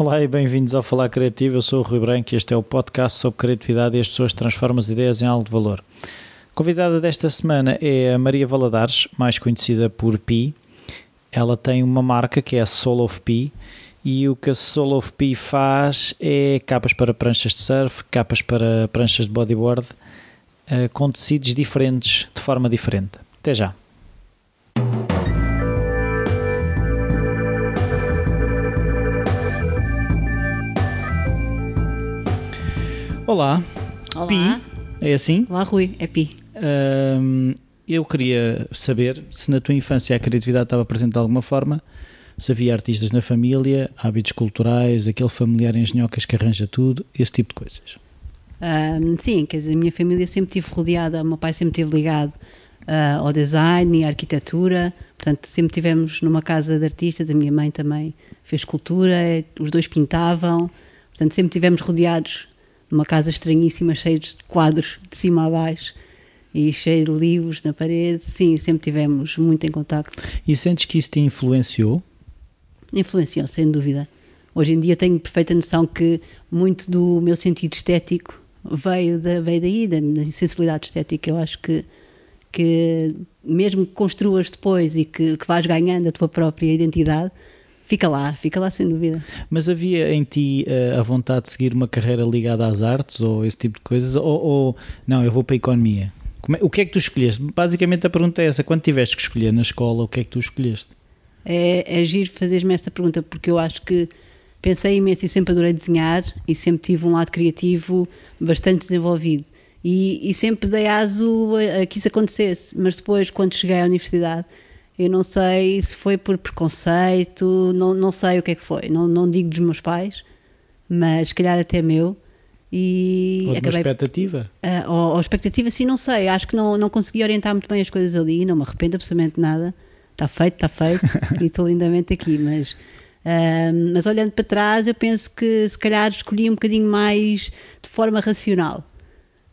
Olá e bem-vindos ao Falar Criativo. Eu sou o Rui Branco e este é o podcast sobre criatividade e as pessoas transformam as ideias em algo de valor. A convidada desta semana é a Maria Valadares, mais conhecida por Pi. Ela tem uma marca que é a Soul of Pi e o que a Soul of Pi faz é capas para pranchas de surf, capas para pranchas de bodyboard, eh, com tecidos diferentes, de forma diferente. Até já. Olá, Olá. Pi, é assim? Olá, Rui. É Pi. Hum, eu queria saber se na tua infância a criatividade estava presente de alguma forma, se havia artistas na família, hábitos culturais, aquele familiar engenhocas que arranja tudo, esse tipo de coisas. Ahm, sim, quer dizer, a minha família sempre esteve rodeada, o meu pai sempre esteve ligado ah, ao design e à arquitetura, portanto, sempre tivemos numa casa de artistas, a minha mãe também fez escultura, os dois pintavam, portanto, sempre tivemos rodeados numa casa estranhíssima, cheia de quadros de cima a baixo e cheio de livros na parede. Sim, sempre tivemos muito em contacto. E sentes que isso te influenciou? Influenciou, sem dúvida. Hoje em dia tenho perfeita noção que muito do meu sentido estético veio, da, veio daí, da minha sensibilidade estética. Eu acho que, que mesmo que construas depois e que, que vais ganhando a tua própria identidade, fica lá, fica lá sem dúvida. Mas havia em ti eh, a vontade de seguir uma carreira ligada às artes ou esse tipo de coisas? Ou, ou não, eu vou para a economia? É- o que é que tu escolheste? Basicamente a pergunta é essa: quando tiveste que escolher na escola, o que é que tu escolheste? É, é giro fazeres-me esta pergunta, porque eu acho que pensei imenso e sempre adorei desenhar e sempre tive um lado criativo bastante desenvolvido. E, e sempre dei aso a, a que isso acontecesse. Mas depois, quando cheguei à universidade, eu não sei se foi por preconceito, não, não sei o que é que foi. Não, não digo dos meus pais, mas se calhar até meu. E Ou de uma acabei expectativa? ah, ou, ou expectativa, sim, não sei. Acho que não, não consegui orientar muito bem as coisas ali, não me arrependo absolutamente de nada. Está feito, está feito e estou lindamente aqui. Mas, ah, mas olhando para trás, eu penso que se calhar escolhi um bocadinho mais de forma racional.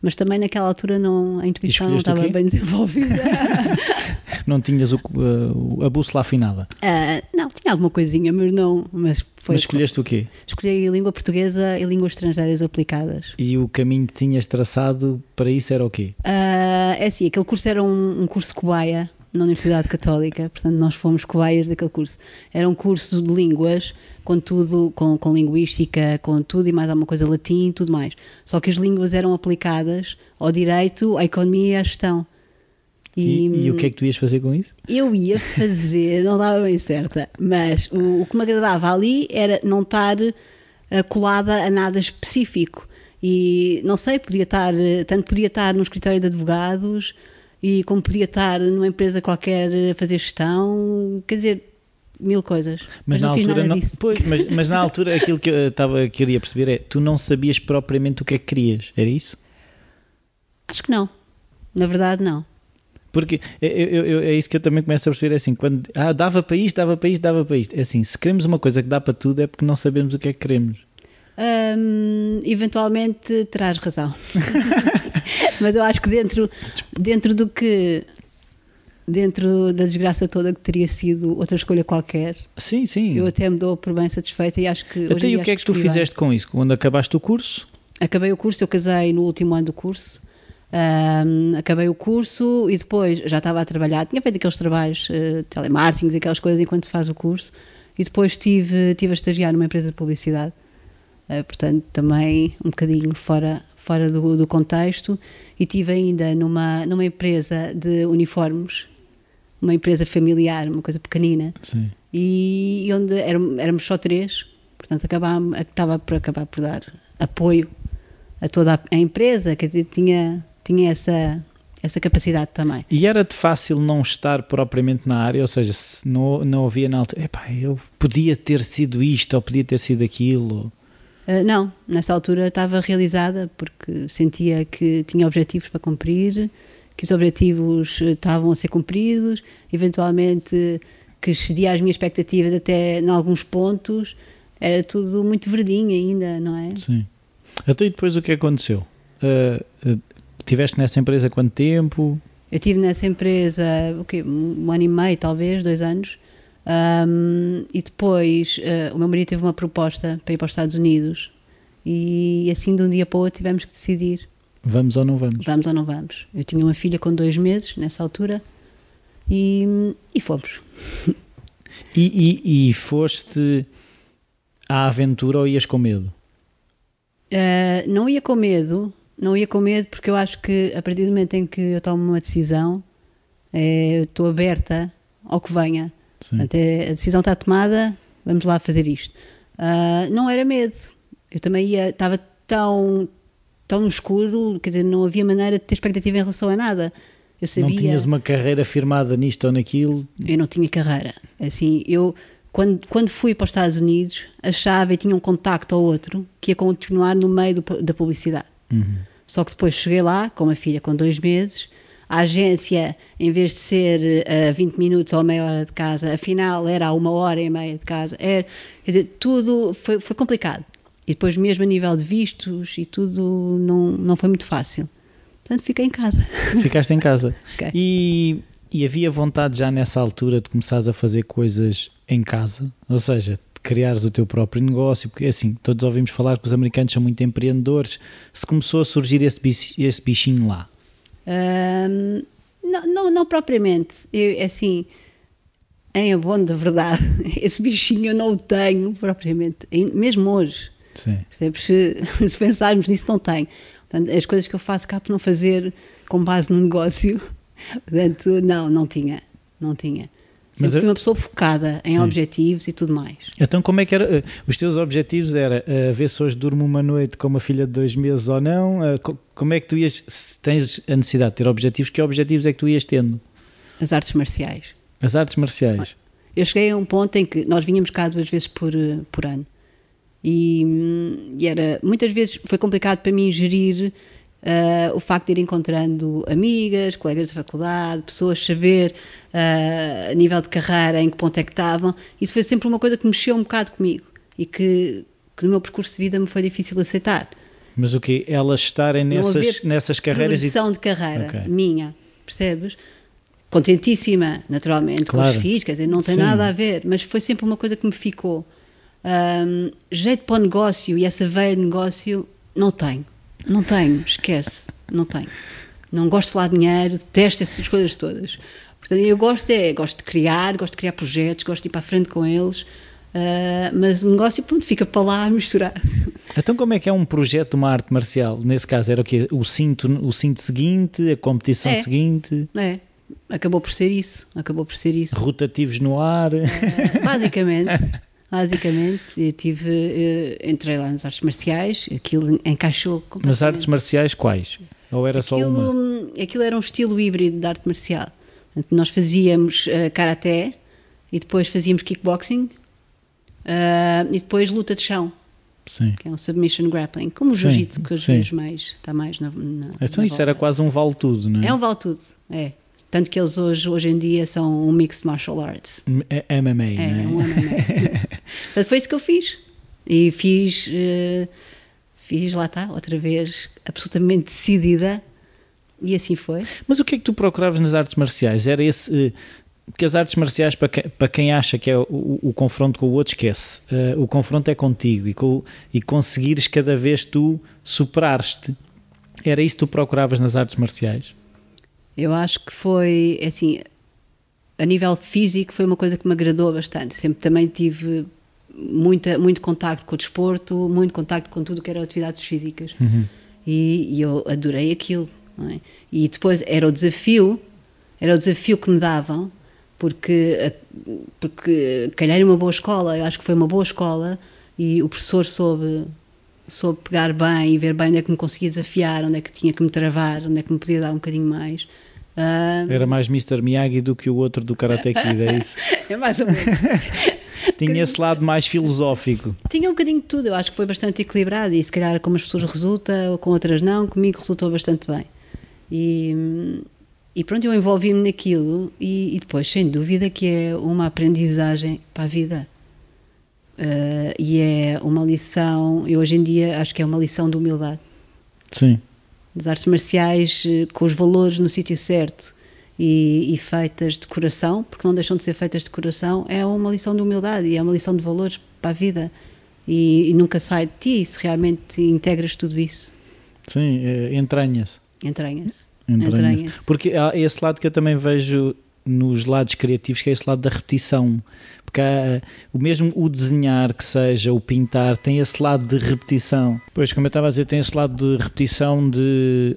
Mas também naquela altura não, a intuição não estava bem desenvolvida. Não tinhas o, uh, a bússola afinada. Ah, não, tinha alguma coisinha, mas não. Mas foi. Mas escolheste o quê? Escolhi língua portuguesa e línguas estrangeiras aplicadas. E o caminho que tinhas traçado para isso era o quê? Ah, é assim, aquele curso era um, um curso cobaia na Universidade Católica, portanto nós fomos cobaias daquele curso. Era um curso de línguas, com tudo, com, com linguística, com tudo e mais alguma coisa, latim e tudo mais. Só que as línguas eram aplicadas ao direito, à economia e à gestão. E, e o que é que tu ias fazer com isso? Eu ia fazer, não estava bem certa, mas o, o que me agradava ali era não estar eh, colada a nada específico. E não sei, podia estar, eh, tanto podia estar num escritório de advogados e como podia estar numa empresa qualquer a fazer gestão, quer dizer, mil coisas. Mas, na não fiz altura não, pois, mas, mas na altura aquilo que eu estava queria perceber é tu não sabias propriamente o que é que querias, era isso? Acho que não. Na verdade, não. Porque eu- eu- eu- é isso que eu também começo a perceber, é assim, quando ah, dava para isto, dava para isto, dava para isto. É assim, se queremos uma coisa que dá para tudo é porque não sabemos o que é que queremos. Hum, eventualmente terás razão. Mas eu acho que dentro, dentro do que. Dentro da desgraça toda que teria sido outra escolha qualquer, Sim, sim. eu até me dou por bem satisfeita e acho que. Até e o que é acho que tu fizeste com isso? Quando acabaste o curso? Acabei o curso, eu casei no último ano do curso. Ahm, acabei o curso e depois já estava a trabalhar, tinha feito aqueles trabalhos, uh, telemarketing, aquelas coisas enquanto se faz o curso, e depois estive, estive a estagiar numa empresa de publicidade, Uh, portanto, também um bocadinho fora, fora do, do contexto, e estive ainda numa, numa empresa de uniformes, uma empresa familiar, uma coisa pequenina, Sim. e, e onde éram- éramos só três, portanto acabámos, estava por acabar por dar apoio a toda a, empresa, quer dizer, tinha, tinha essa, essa capacidade também. E era-te fácil não estar propriamente na área, ou seja, se não, não havia na altura, epá, eu podia ter sido isto ou podia ter sido aquilo. Ah, não, nessa altura estava realizada porque sentia que tinha objetivos para cumprir, que os objetivos eh, estavam a ser cumpridos, eventualmente que excedia as minhas expectativas até em alguns pontos, era tudo muito verdinho ainda, não é? Sim. Até e depois o que aconteceu? Uh, uh, tiveste nessa empresa quanto tempo? Eu tive nessa empresa o quê? um ano e meio, talvez, dois anos. Um, e depois uh, o meu marido teve uma proposta para ir para os Estados Unidos e assim de um dia para o outro tivemos que decidir. Vamos ou não vamos? Vamos ou não vamos. Eu tinha uma filha com dois meses nessa altura e, e fomos. E, e, e foste à aventura ou ias com medo? Uh, não ia com medo, não ia com medo porque eu acho que a partir do momento em que eu tomo uma decisão, é, estou aberta ao que venha. Até a decisão está tomada, vamos lá fazer isto. Uh, não era medo. Eu também ia, estava tão, tão no escuro, quer dizer, não havia maneira de ter expectativa em relação a nada. Eu sabia, não tinhas uma carreira firmada nisto ou naquilo? Eu não tinha carreira. Assim, eu quando, quando fui para os Estados Unidos, achava e tinha um contacto ou outro que ia continuar no meio do, da publicidade. Uhum. Só que depois cheguei lá, com uma filha com dois meses, a agência, em vez de ser a uh, 20 minutos ou meia hora de casa, afinal era a uma hora e meia de casa. Era, quer dizer, tudo foi, foi complicado. E depois, mesmo a nível de vistos e tudo, não, não foi muito fácil. Portanto, fiquei em casa. Ficaste em casa. Okay. E, e havia vontade já nessa altura de começares a fazer coisas em casa? Ou seja, de criares o teu próprio negócio? Porque assim, todos ouvimos falar que os americanos são muito empreendedores. Se começou a surgir esse, esse bichinho lá? Um, não, não, não, propriamente. Eu, assim, em abono da verdade, esse bichinho eu não o tenho propriamente, mesmo hoje. Sim. Se, se pensarmos nisso, não tenho. Portanto, as coisas que eu faço cá por não fazer com base no negócio, portanto, não, não tinha. Não tinha. Mas fui uma pessoa focada em Sim. objetivos e tudo mais. Então, como é que era? Eh, os teus objetivos era uh, ver se hoje durmo uma noite com uma filha de dois meses ou não? Uh, como é que tu ias, se tens a necessidade de ter objetivos, que objetivos é que tu ias tendo? As artes marciais. As artes marciais. Eu cheguei a um ponto em que nós vinhamos cá duas vezes por, por ano. E, e era, muitas vezes foi complicado para mim gerir Uh, o facto de ir encontrando amigas, colegas da faculdade, pessoas saber uh, a nível de carreira em que ponto é que estavam, isso foi sempre uma coisa que mexeu um bocado comigo e que, que no meu percurso de vida me foi difícil aceitar. Mas o que Elas estarem nessas, nessas carreiras. e... de carreira okay. minha, percebes? Contentíssima, naturalmente, claro. com os filhos, quer dizer, não tem Sim. nada a ver, mas foi sempre uma coisa que me ficou. Um, jeito para o negócio e essa veia de negócio, não tenho não tenho, esquece, não tenho. Não gosto de falar de dinheiro, detesto essas coisas todas. Portanto, eu gosto é, gosto de criar, gosto de criar projetos, gosto de ir para a frente com eles, uh, mas o negócio, pronto, fica para lá misturado. Então como é que é um projeto de uma arte marcial? Nesse caso era o quê? O cinto, o cinto seguinte, a competição é, seguinte? É, acabou por ser isso, acabou por ser isso. Rotativos no ar? Uh, basicamente. Basicamente, eu tive, eu entrei lá nas artes marciais, aquilo encaixou completamente. Nas artes marciais quais? Ou era aquilo, só uma? Aquilo era um estilo híbrido de arte marcial. nós fazíamos uh, karaté e depois fazíamos kickboxing uh, e depois luta de chão. Sim. Que é um submission grappling, como o jiu-jitsu, que às vezes mais, está mais na. na então na isso volta. era quase um vale-tudo, não é? É um vale-tudo, é. Tanto que eles hoje, hoje em dia são um Mixed Martial Arts. MMA, é, é, né? um MMA. foi isso que eu fiz. E fiz, uh, fiz, lá está, outra vez, absolutamente decidida. E assim foi. Mas o que é que tu procuravas nas artes marciais? Era esse. Porque as artes marciais, para quem, para quem acha que é o, o, confronto com o outro, esquece. Uh, o confronto é contigo e, com, e conseguires cada vez tu superares-te. Era isso que tu procuravas nas artes marciais? Eu acho que foi, assim, a nível físico foi uma coisa que me agradou bastante. Sempre também tive muita, muito contacto com o desporto, muito contacto com tudo que era atividades físicas. Uhum. E, e, eu adorei aquilo. É? E depois era o desafio, era o desafio que me davam, porque, porque calhar uma boa escola, eu acho que foi uma boa escola e o professor soube, soube pegar bem e ver bem onde é que me conseguia desafiar, onde é que tinha que me travar, onde é que me podia dar um bocadinho mais. Uh, Era mais Mr. Miyagi do que o outro do Karate Kid, é isso? é mais ou menos. Tinha esse lado mais filosófico. Tinha um bocadinho de tudo, eu acho que foi bastante equilibrado e se calhar com umas pessoas resulta, ou com outras não, comigo resultou bastante bem. E, e pronto, eu envolvi-me naquilo e, e, depois, sem dúvida, que é uma aprendizagem para a vida. Uh, e é uma lição, eu hoje em dia acho que é uma lição de humildade. Sim das artes marciais eh, com os valores no sítio certo e, e, feitas de coração, porque não deixam de ser feitas de coração, é uma lição de humildade e é uma lição de valores para a vida. E, e nunca sai de ti se realmente integras tudo isso. Sim, é, entranha-se. Entranha-se. Entranha Entranha Porque há esse lado que eu também vejo nos lados criativos, que é esse lado da repetição. Porque há, o mesmo o desenhar que seja, o pintar, tem esse lado de repetição. Pois, como eu estava a dizer, tem esse lado de repetição de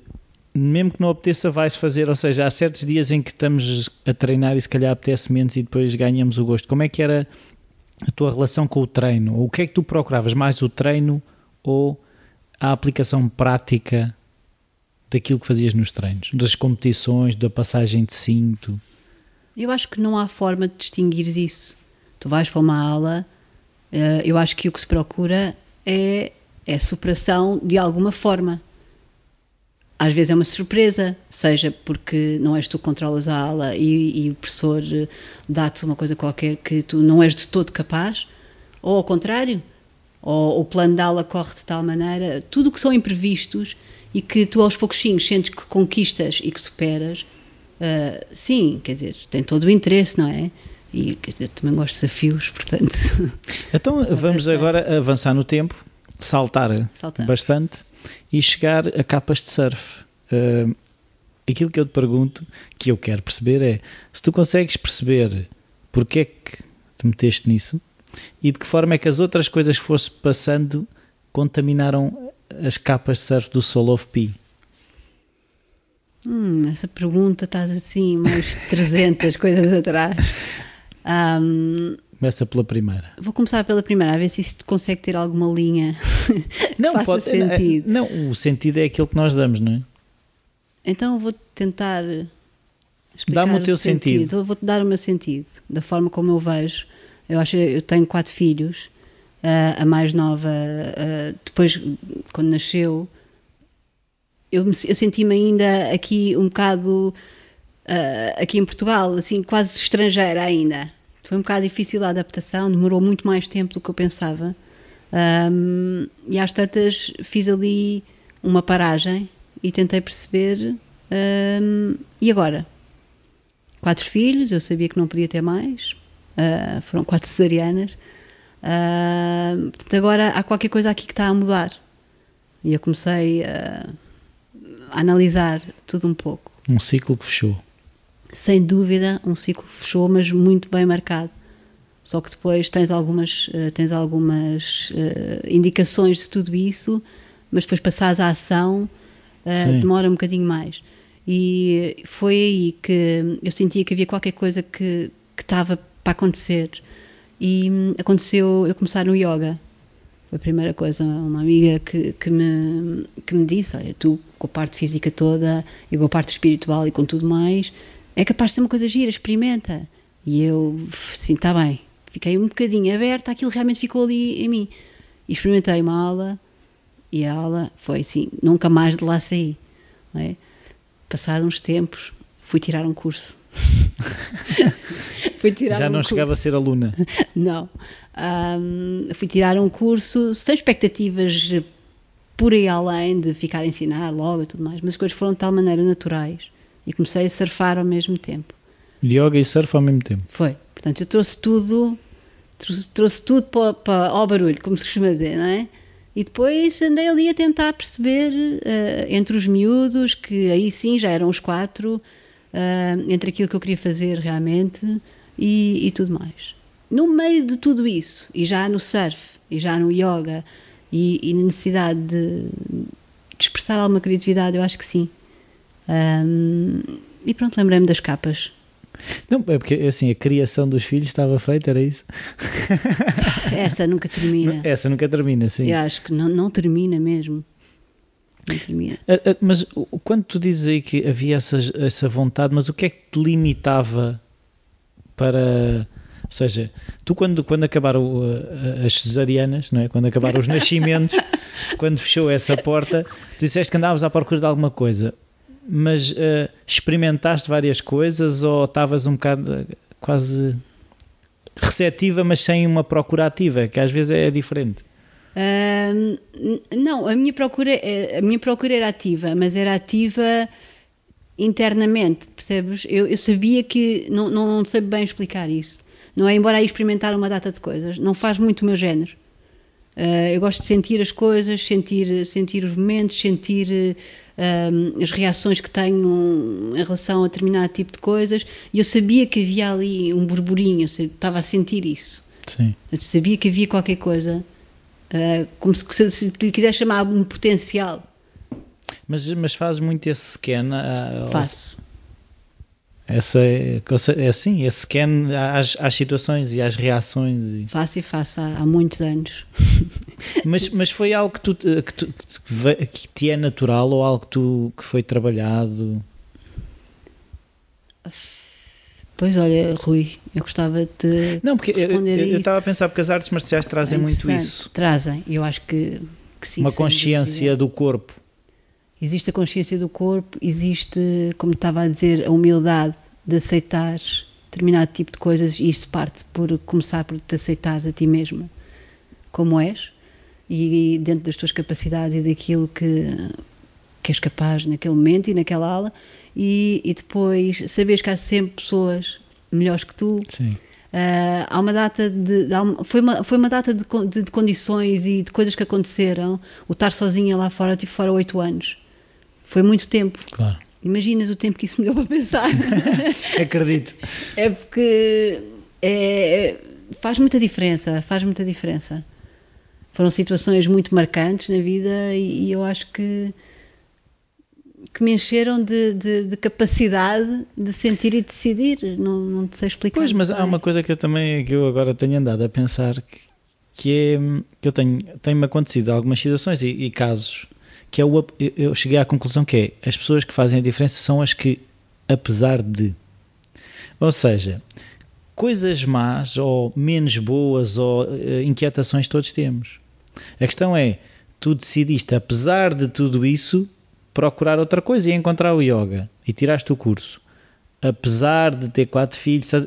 mesmo que não apeteça, vai-se fazer. Ou seja, há certos dias em que estamos a treinar e se calhar apetece menos e depois ganhamos o gosto. Como é que era a tua relação com o treino? O que é que tu procuravas? Mais o treino ou a aplicação prática daquilo que fazias nos treinos? Das competições, da passagem de cinto? Eu acho que não há forma de distinguir isso. Tu vais para uma aula, eh, eu acho que o que se procura é, é superação de alguma forma. Às vezes é uma surpresa, seja porque não és tu que controlas a aula e, e o professor eh, dá-te uma coisa qualquer que tu não és de todo capaz, ou ao contrário, ou o plano de aula corre de tal maneira, tudo o que são imprevistos e que tu aos pouquinhos sentes que conquistas e que superas, uh, sim, quer dizer, tem todo o interesse, não é? E dizer, também gosto de desafios, portanto. Então vamos agora avançar no tempo, saltar Saltamos. bastante e chegar a capas de surf. Uh, aquilo que eu te pergunto, que eu quero perceber é se tu consegues perceber porque é que te meteste nisso e de que forma é que as outras coisas que fosse passando contaminaram as capas de surf do Soul of Pi? Hum, essa pergunta estás assim, mais 300 coisas atrás. Um, Começa pela primeira. Vou começar pela primeira, a ver se isto consegue ter alguma linha não, faça pode, sentido. Não, o sentido é aquilo que nós damos, não é? Então vou tentar explicar Dá-me o teu sentido. sentido. Vou-te dar o meu sentido, da forma como eu vejo. Eu acho eu tenho quatro filhos. Uh, a mais nova, uh, depois, quando nasceu, eu, eu senti-me ainda aqui um bocado, uh, aqui em Portugal, assim, quase estrangeira ainda. Foi um bocado difícil a adaptação, demorou muito mais tempo do que eu pensava. Um, e às tantas fiz ali uma paragem e tentei perceber. Um, e agora? Quatro filhos, eu sabia que não podia ter mais, uh, foram quatro cesarianas. Uh, agora há qualquer coisa aqui que está a mudar. E eu comecei a, a analisar tudo um pouco. Um ciclo que fechou sem dúvida, um ciclo fechou, mas muito bem marcado. Só que depois tens algumas, uh, tens algumas uh, indicações de tudo isso, mas depois passares à ação uh, demora um bocadinho mais. E foi aí que eu sentia que havia qualquer coisa que, que estava para acontecer. E hum, aconteceu eu começar no yoga. Foi a primeira coisa, uma amiga que, que, me, que me disse: Olha, tu com a parte física toda e com a parte espiritual e com tudo mais, é capaz de ser uma coisa gira, experimenta. E eu, sim, está bem. Fiquei um bocadinho aberta, aquilo realmente ficou ali em mim. E experimentei uma aula e a aula foi assim, nunca mais de lá saí. É? Passados uns tempos, fui tirar um curso. fui tirar Já um não curso. chegava a ser aluna? não. Um, fui tirar um curso sem expectativas por aí além de ficar a ensinar logo e tudo mais, mas as coisas foram de tal maneira naturais e comecei a surfar ao mesmo tempo. Yoga e surf ao mesmo tempo? Foi. Portanto, eu trouxe tudo, trouxe, trouxe tudo para, para, ao barulho, como se costuma dizer, não é? E depois andei ali a tentar perceber, uh, entre os miúdos, que aí sim já eram os quatro, uh, entre aquilo que eu queria fazer realmente e, e, tudo mais. No meio de tudo isso, e já no surf, e já no yoga, e, e na necessidade de, de expressar alguma criatividade, eu acho que sim. Um, e pronto, lembrei-me das capas. Não, é porque assim, a criação dos filhos estava feita, era isso? Essa nunca termina. Essa nunca termina, sim. Eu acho que não, não termina mesmo. Não termina. Mas quando tu dizes aí que havia essa, essa vontade, mas o que é que te limitava para. Ou seja, tu quando, quando acabaram as cesarianas, não é? quando acabaram os nascimentos, quando fechou essa porta, tu disseste que andavas à procura de alguma coisa mas uh, experimentaste várias coisas ou estavas um bocado uh, quase receptiva, mas sem uma procura ativa, que às vezes é diferente? Uh, não, a minha, procura, a minha procura era ativa, mas era ativa internamente, percebes? Eu, eu sabia que, não, não, não sei bem explicar isso, não é? Embora aí experimentar uma data de coisas, não faz muito o meu género. Uh, eu gosto de sentir as coisas, sentir, sentir os momentos, sentir uh, as reações que tenho em relação a determinado tipo de coisas. E eu sabia que havia ali um burburinho, eu estava a sentir isso. Sim. Eu sabia que havia qualquer coisa, uh, como se, se, se lhe quiser chamar um potencial. Mas, mas fazes muito esse scan? Faço. Essa é, é assim, esse scan às, às situações e às reações. E... Faço e faço há, há muitos anos. mas, mas foi algo que, tu, que, tu, que te é natural ou algo que, tu, que foi trabalhado? Pois olha, Rui, eu gostava de. Não, porque eu, eu estava a pensar porque as artes marciais trazem é muito isso. Trazem, eu acho que, que sim. Uma consciência do corpo. Existe a consciência do corpo, existe, como estava a dizer, a humildade de aceitar determinado tipo de coisas e isto parte por começar por te aceitares a ti mesma como és e dentro das tuas capacidades e daquilo que, que és capaz naquele momento e naquela aula e, e depois saberes que há sempre pessoas melhores que tu. Sim. Uh, há uma data de, foi uma foi uma data de, de, de, condições e de coisas que aconteceram o estar sozinha lá fora tive fora oito anos foi muito tempo claro Imaginas o tempo que isso me deu para pensar. Acredito. É porque é, faz muita diferença, faz muita diferença. Foram situações muito marcantes na vida e, e eu acho que que me encheram de, de, de, capacidade de sentir e decidir. Não, não sei explicar. Pois, mas há uma coisa que eu também que eu agora tenho andado a pensar que, que é que eu tenho tem-me acontecido algumas situações e, e casos que é o, eu cheguei à conclusão que é as pessoas que fazem a diferença são as que, apesar de. Ou seja, coisas más ou menos boas ou uh, inquietações todos temos. A questão é, tu decidiste, apesar de tudo isso, procurar outra coisa e encontrar o yoga e tiraste o curso. Apesar de ter quatro filhos, é,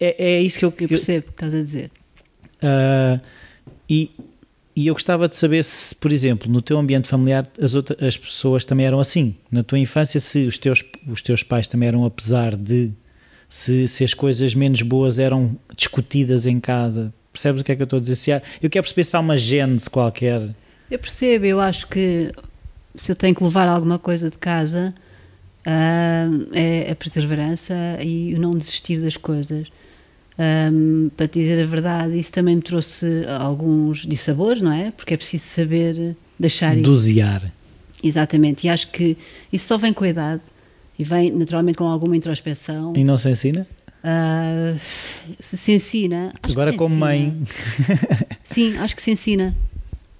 é isso que eu, eu percebo o que estás a dizer. Uh, e e eu gostava de saber se, por exemplo, no teu ambiente familiar as, outras, as pessoas também eram assim. Na tua infância, se os teus, os teus pais também eram apesar de. Se, se as coisas menos boas eram discutidas em casa. Percebes o que é que eu estou a dizer? Se há, eu quero perceber se há uma gênese qualquer. Eu percebo, eu acho que se eu tenho que levar alguma coisa de casa uh, é a perseverança e o não desistir das coisas. Um, para te dizer a verdade, isso também me trouxe alguns dissabores, não é? Porque é preciso saber deixar Dosear. Exatamente, e acho que isso só vem com a idade e vem naturalmente com alguma introspeção. E não se ensina? Uh, se, se ensina. Agora, se como ensina. mãe. Sim, acho que se ensina.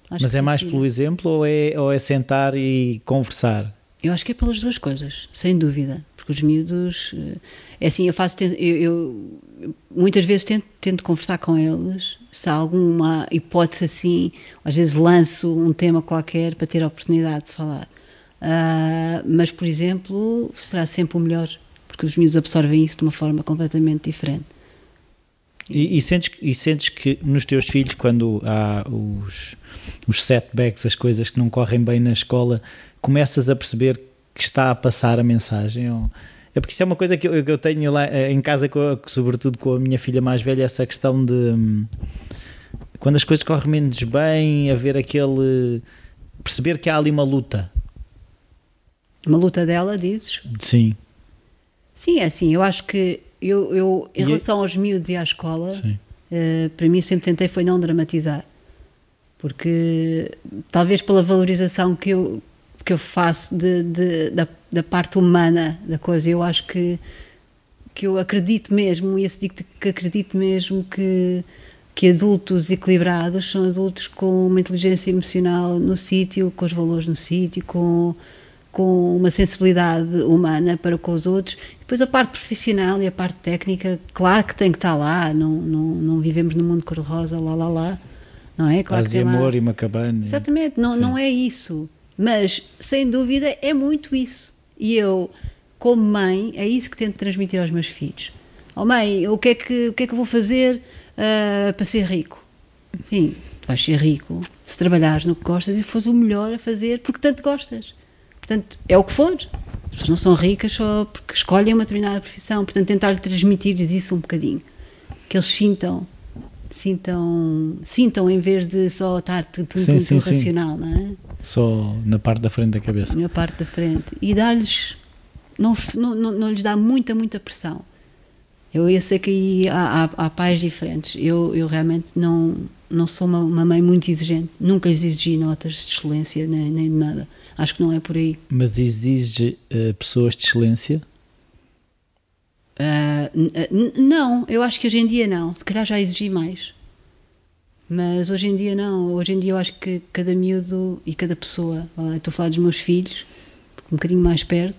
Acho Mas é mais ensina. pelo exemplo ou é, ou é sentar e conversar? Eu acho que é pelas duas coisas, sem dúvida. Porque os miúdos. É assim, eu faço. Eu, eu muitas vezes tento, tento conversar com eles. Se há alguma hipótese assim, às vezes lanço um tema qualquer para ter a oportunidade de falar. Uh, mas, por exemplo, será sempre o melhor, porque os miúdos absorvem isso de uma forma completamente diferente. E, e, sentes, e sentes que nos teus filhos, quando há os, os setbacks, as coisas que não correm bem na escola, começas a perceber que está a passar a mensagem? Ou... É porque isso é uma coisa que eu, que eu tenho lá eh, em casa, com, sobretudo com a minha filha mais velha, essa questão de hum, quando as coisas correm menos bem, haver aquele. perceber que há ali uma luta. Uma luta dela, dizes? Sim. Sim, é assim, eu acho que eu, eu em e relação é... aos miúdos e à escola, uh, para mim sempre tentei foi não dramatizar. Porque talvez pela valorização que eu, que eu faço de, de, da, da parte humana da coisa. Eu acho que, que eu acredito mesmo, e esse digo que acredito mesmo que, que adultos equilibrados são adultos com uma inteligência emocional no sítio, com os valores no sítio, com, com uma sensibilidade humana para com os outros. Depois a parte profissional e a parte técnica, claro que tem que estar lá, não, não, não vivemos num mundo cor-de-rosa, lá, lá, lá. Não é? Claro Paz e amor lá. e uma cabana. Exatamente, não, não é isso. Mas, sem dúvida, é muito isso. E eu, como mãe, é isso que tento transmitir aos meus filhos. Oh mãe, o que é que, o que, é que eu vou fazer uh, para ser rico? Sim, tu vais ser rico se trabalhares no que gostas e fores o melhor a fazer porque tanto gostas. Portanto, é o que for. As pessoas não são ricas só porque escolhem uma determinada profissão. Portanto, tentar transmitir-lhes isso um bocadinho. Que eles sintam, sintam, sintam em vez de só estar tudo, tudo, Sim, racional, não é? Só na parte da frente da cabeça. Na parte da frente. E dar-lhes, não, não, não, lhes dá muita, muita pressão. Eu, eu sei que aí há, há, há pais diferentes. Eu, eu realmente não, não sou uma, uma mãe muito exigente. Nunca exigi notas de excelência nem, nem de nada. Acho que não é por aí. Mas exige eh, pessoas de excelência? N- não, eu acho que hoje em dia não. Se calhar já exigi mais. Mas hoje em dia não. Hoje em dia eu acho que cada miúdo e cada pessoa, estou a falar dos meus filhos, um bocadinho mais perto,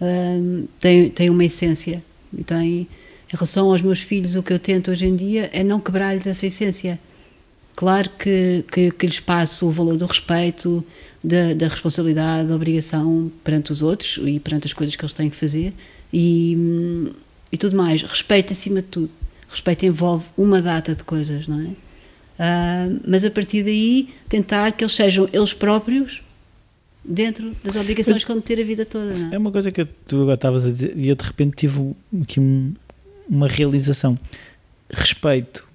ah, tem, tem uma essência. E tem, em relação aos meus filhos, o que eu tento hoje em dia é não quebrar-lhes essa essência. Claro que, que, que lhes passo o valor do respeito, da, da responsabilidade, da obrigação perante os outros e perante as coisas que eles têm que fazer e, hum, e tudo mais. Respeito acima de tudo. Respeito envolve uma data de coisas, não é? Ah, mas a partir daí tentar que eles sejam eles próprios dentro das obrigações Mas- que vão ter a vida toda, não é? É uma coisa que tu agora estavas a dizer e eu de repente tive aqui um- uma realização. Respeito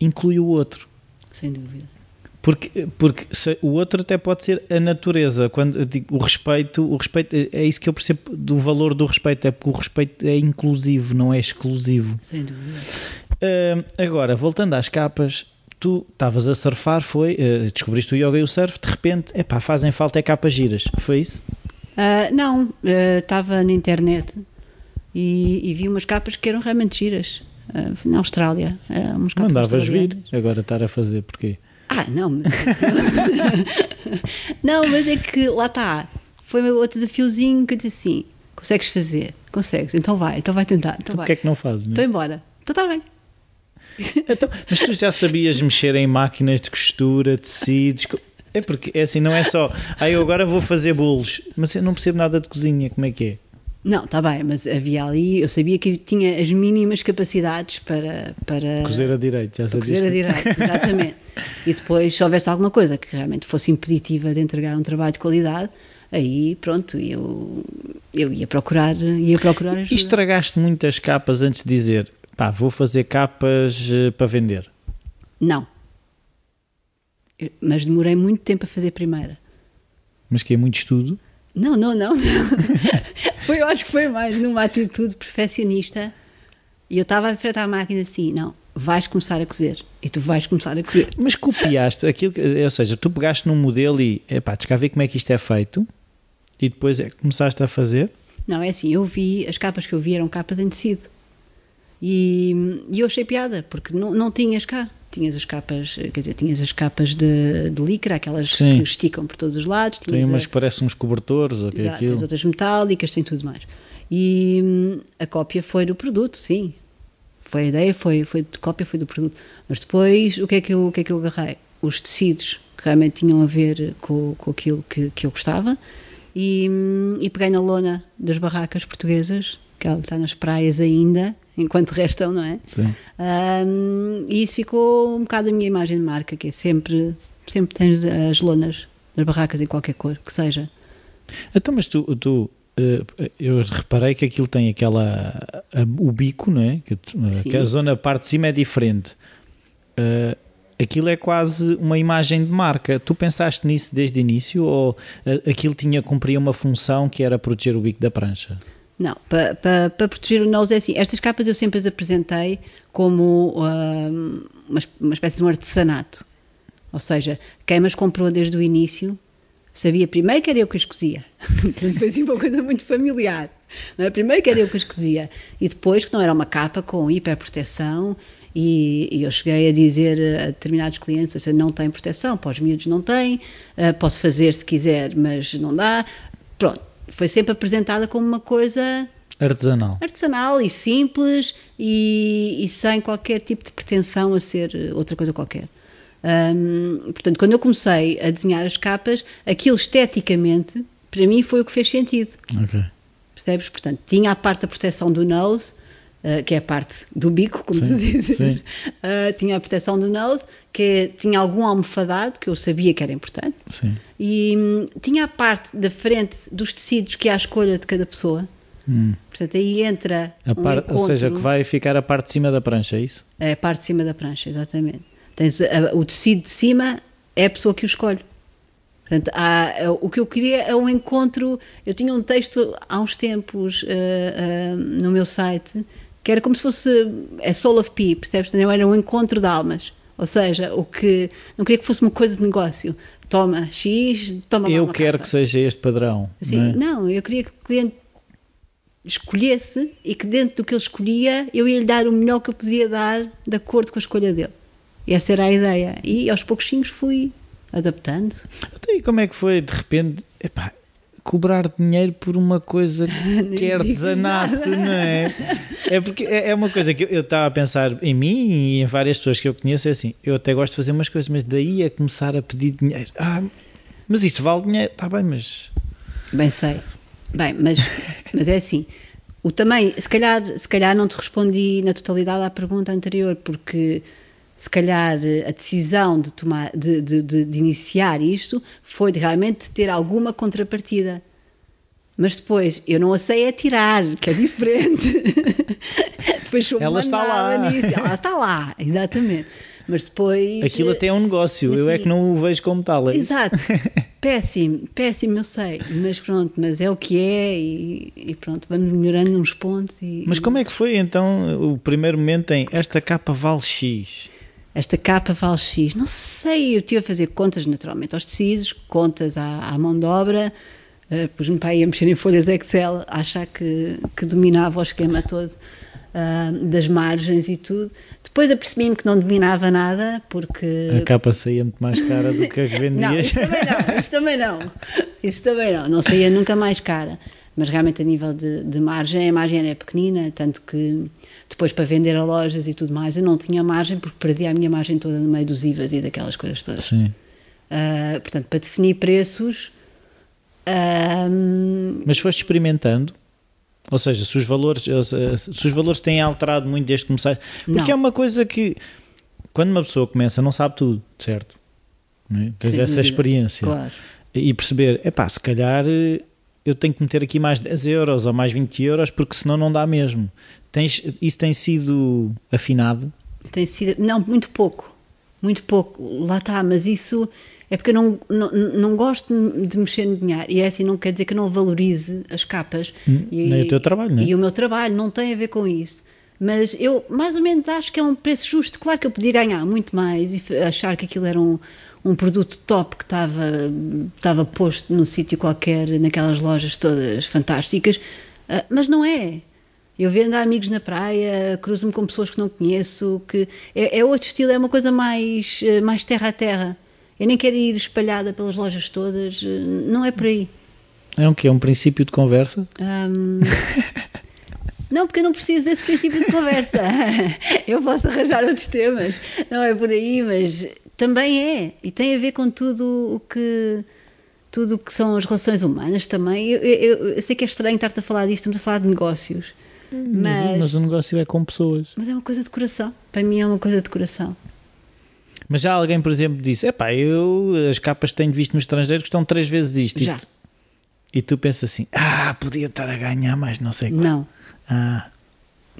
inclui o outro. Sem dúvida. Porque, porque se- o outro até pode ser a natureza. Quando digo o respeito, o respeito é é isso que eu percebo do valor do respeito, é porque o respeito é inclusivo, não é exclusivo. Sem dúvida. Ah, agora, voltando às capas, tu estavas a surfar, foi, ah, descobriste o yoga e o surf, de repente, epá, fazem falta é capas giras, foi isso? Ah, não, ah, estava na internet e, e vi umas capas que eram realmente giras. Ah, na Austrália. umas capas Mandavas vir, agora estar a fazer, porquê? Ah, não, mas... não, mas é que lá está. Foi o meu outro desafiozinho que eu disse assim: consegues fazer? Consegues, então vai, então vai tentar. Então Tu vai. porquê é que não fazes? não é? Estou embora. Então está bem. Então, mas tu já sabias mexer em máquinas de costura, tecidos. É porque é assim, não é só. Ah, eu agora vou fazer bolos, mas eu não percebo nada de cozinha, como é que é? Não, está bem, mas havia ali, eu sabia que tinha as mínimas capacidades para. para Cozer a direito, já para sabias. cozer a direito, exatamente. e depois, se houvesse alguma coisa que realmente fosse impeditiva de entregar um trabalho de qualidade, aí pronto, eu, eu ia procurar, ia procurar ajuda. E estragaste muitas capas antes de dizer, pá, vou fazer capas eh, para vender. Não. Mas demorei muito tempo a fazer a primeira. Mas que é muito estudo. Não, não, não. Foi, eu acho que foi mais numa atitude perfeccionista. E eu estava a frente à máquina assim: não, vais começar a cozer. E tu vais começar a cozer. Mas copiaste aquilo, ou seja, tu pegaste num modelo e, epá, deixa cá ver como é que isto é feito e depois é que começaste a fazer. Não, é assim: eu vi, as capas que eu vi eram capas em tecido. E, e eu achei piada, porque não, não tinhas cá. Tinhas as capas, quer dizer, tinhas as capas de, de licra, aquelas Sim. que esticam por todos os lados. Tem tinhas a- umas que parecem uns cobertores ou é Exato, aquilo. tens outras metálicas, tem tudo mais. E hum, a cópia foi do produto, sim. Foi a ideia, foi, foi de cópia, foi do produto. Mas depois, o que é que eu, o que é que eu agarrei? Os tecidos que realmente tinham a ver com, com aquilo que, que eu gostava e, hum, e peguei na lona das barracas portuguesas, que ela está nas praias ainda, enquanto restam, não é? Sim. Hum, e isso ficou um bocado a minha imagem de marca, que é sempre, sempre tens as lonas das barracas em qualquer cor que seja. Então, mas tu, tu eh, eu reparei que aquilo tem aquela a- o bico, não é? Que, Sim. que a zona a parte de cima é diferente. Eh, aquilo é quase uma imagem de marca. Tu pensaste nisso desde o início ou eh, aquilo tinha cumpria uma função que era proteger o bico da prancha? Não, para pa, pa proteger o nose é assim. Estas capas eu sempre as apresentei como hum, uma, uma espécie de um artesanato. Ou seja, quem as comprou desde o início sabia primeiro que era eu que as cozia. Foi assim uma coisa muito familiar. Não é? Primeiro que era eu que as cozia. E depois que não era uma capa com hiperproteção. E, e eu cheguei a dizer a determinados clientes: você não tem proteção, para os miúdos não tem, ah, posso fazer se quiser, mas não dá. Pronto, foi sempre apresentada como uma coisa Artesanal. artesanal e simples e, e sem qualquer tipo de pretensão a ser outra coisa qualquer. Hum, portanto, quando eu comecei a desenhar as capas, aquilo esteticamente, para mim, foi o que fez sentido. Ok. Percebes? Portanto, tinha a parte da proteção do nose, uh, que é a parte do bico, como Sim, tu dizes. Uh, tinha a proteção do nose, que tinha algum almofadado, que eu sabia que era importante. Sim. E hum, tinha a parte da frente dos tecidos, que é a escolha de cada pessoa. Portanto, aí entra Hum. A um par- encontro, Ou seja, que vai ficar a parte de cima da prancha, é isso? É a parte de cima da prancha, exatamente. Tens a- o tecido de cima é a pessoa que o escolhe. Portanto, há- é- o que eu queria é um encontro. Eu tinha um texto há uns tempos eh, eh, no meu site que era como se fosse é Soul of P, percebes? Portanto, Era um encontro de almas. Ou seja, o que não queria que fosse uma coisa de negócio. Toma X, toma Eu quero capa. que seja este padrão. Assim, não é? não, eu queria que o cliente escolhesse e que dentro do que ele escolhia eu ia lhe dar o melhor que eu podia dar de acordo com a escolha dele. E essa era a ideia. E aos pouquinhos fui adaptando. Então, e como é que foi, de repente, epá, cobrar dinheiro por uma coisa que é artesanato, não é? É porque é é uma coisa que eu- estava a pensar em mim e em várias pessoas que eu conheço, é assim, eu até gosto de fazer umas coisas, mas daí a começar a pedir dinheiro. Ah, mas isso vale dinheiro, está bem, mas... Bem sei. Bem, mas, mas é assim. O também, se calhar, se calhar não te respondi na totalidade à pergunta anterior, porque se calhar a decisão de, tomar, de, de, de, de iniciar isto foi de realmente ter alguma contrapartida. Mas depois eu não a sei é tirar, que é diferente. depois sou Ela está lá. Nisso. Ela está lá, exatamente. Mas depois. Aquilo até é um negócio, eu é assim, que não o vejo como tal. É? Exato. Péssimo, péssimo, eu sei. Mas pronto, mas é o que é e, e pronto, vamos melhorando uns pontos. E, Mas como é que foi então o primeiro momento em esta capa vale X? Esta capa vale X. Não sei, eu estive a fazer contas naturalmente aos tecidos, contas à, à mão de obra. Uh, Pus-me para aí a mexer em folhas Excel, a achar que, que dominava o esquema todo ah, das margens e tudo. Depois apercebi-me que não dominava nada, porque A capa saía muito mais cara do que a que Não, vendias. isso também não, isso também não. Isso também não. Não saía nunca mais cara. Mas realmente a nível de, de margem, a margem era pequenina, tanto que depois para vender a lojas e tudo mais, eu não tinha margem porque perdia a minha margem toda no meio dos IVAs e daquelas coisas todas. Sim. Ah, portanto, para definir preços, ah, Mas foste experimentando? Ou seja, se os valores, se os valores têm alterado muito desde que começaste. Porque Não. é uma coisa que quando uma pessoa começa não sabe tudo, certo? Não é? Tens essa dúvida. experiência. claro. E perceber, epá, se calhar eh, eu tenho que meter aqui mais 10 euros ou mais 20 euros porque senão não dá mesmo. Tens, isso tem sido afinado? Tem sido, não, muito pouco, muito pouco, lá está, mas isso é porque eu não, não, não gosto de mexer no dinheiro e é assim, não quer dizer que eu não valorize as capas Hum, e, nem o teu trabalho, não é? e o meu trabalho, não tem a ver com isso. Mas eu mais ou menos acho que é um preço justo. Claro que eu podia ganhar muito mais e achar que aquilo era um, um produto top que estava, estava posto num sítio qualquer, naquelas lojas todas fantásticas, ah, mas não é. Eu vendo amigos na praia, cruzo-me com pessoas que não conheço, que é, é outro estilo, é uma coisa mais, eh, mais terra a terra. Eu nem quero ir espalhada pelas lojas todas, eh, não é por aí. É um que É um princípio de conversa? Ahm, não, porque eu não preciso desse princípio de conversa. Eu posso arranjar outros temas, não é por aí, mas também é. E tem a ver com tudo o que. Tudo o que são as relações humanas também. Eu, eu- eu sei que é estranho estar-te a falar disto, estamos a falar de negócios. Mas, Mas, mas o negócio é com pessoas. mas é uma coisa de coração. Para mim é uma coisa de coração. Mas já alguém, por exemplo, disse: Epá, eu as capas que tenho visto no estrangeiro custam três vezes isto. E Já. tu- E tu pensas assim: Ah, podia estar a ganhar mais não sei quanto. Não. Ah,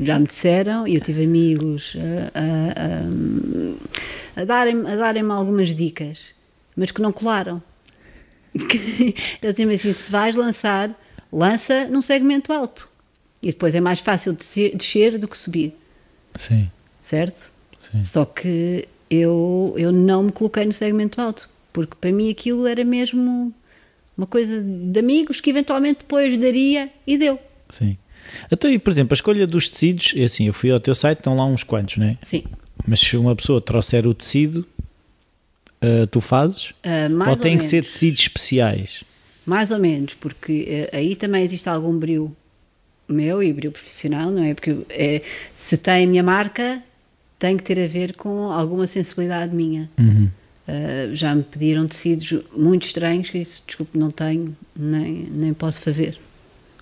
já me disseram e eu tive amigos a, a, a, a darem-me a darem algumas dicas, mas que não colaram. Eles diziam assim: se vais lançar, lança num segmento alto. E depois é mais fácil descer, descer do que subir, sim. certo? Sim. Só que eu, eu não me coloquei no segmento alto, porque para mim aquilo era mesmo uma coisa de amigos que eventualmente depois daria e deu. Sim. Então, e, por exemplo, a escolha dos tecidos, é assim, eu fui ao teu site, estão lá uns quantos, não é? Sim. Mas se uma pessoa trouxer o tecido, ah, tu fazes? Ah, mais ou tem que menos. ser tecidos especiais? Mais ou menos, porque eh, aí também existe algum brilho meu e brilho profissional, não é? Porque se tem a minha marca, tem que ter a ver com alguma sensibilidade minha. Uhum. Eh, já me pediram tecidos muito estranhos que disse, desculpe, não tenho, nem, nem posso fazer.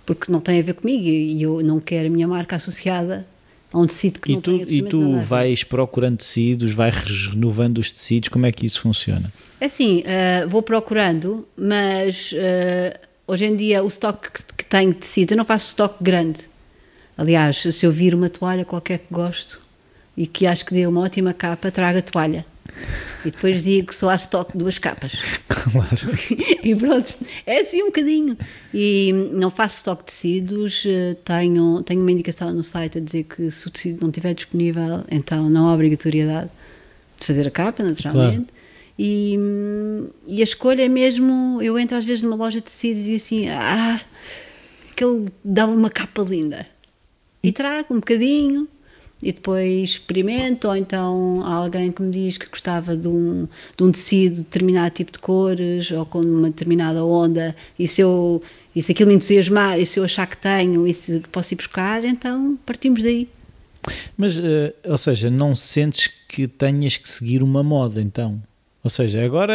Porque não tem a ver comigo e eu não quero a minha marca associada a um tecido que E não tu, tem e tu vais procurando tecidos, vais renovando os tecidos, como é que isso funciona? É assim, eh, vou procurando, mas eh, hoje em dia o estoque que, tenho de tecido, eu não faço estoque grande. Aliás, se eu vir uma toalha qualquer que gosto e que acho que dê uma ótima capa, trago a toalha. E depois digo que só há estoque duas capas. Claro. e pronto, é assim um bocadinho. E não faço estoque de tecidos, eh, tenho, tenho uma indicação no site a dizer que se o tecido não estiver disponível, então não há obrigatoriedade de fazer a capa, naturalmente. E, hum, e a escolha é mesmo, eu entro às vezes numa loja de tecidos e digo assim, ah, aquele dá uma capa linda. E trago um bocadinho e depois experimento, ou então há alguém que me diz que gostava de um, de um tecido de determinado tipo de cores ou com uma determinada onda, e se, eu, e se aquilo me entusiasmar, e se eu achar que tenho, e se posso ir buscar, então partimos daí. Mas, eh, ou seja, não sentes que tenhas que seguir uma moda, então? Ou seja, agora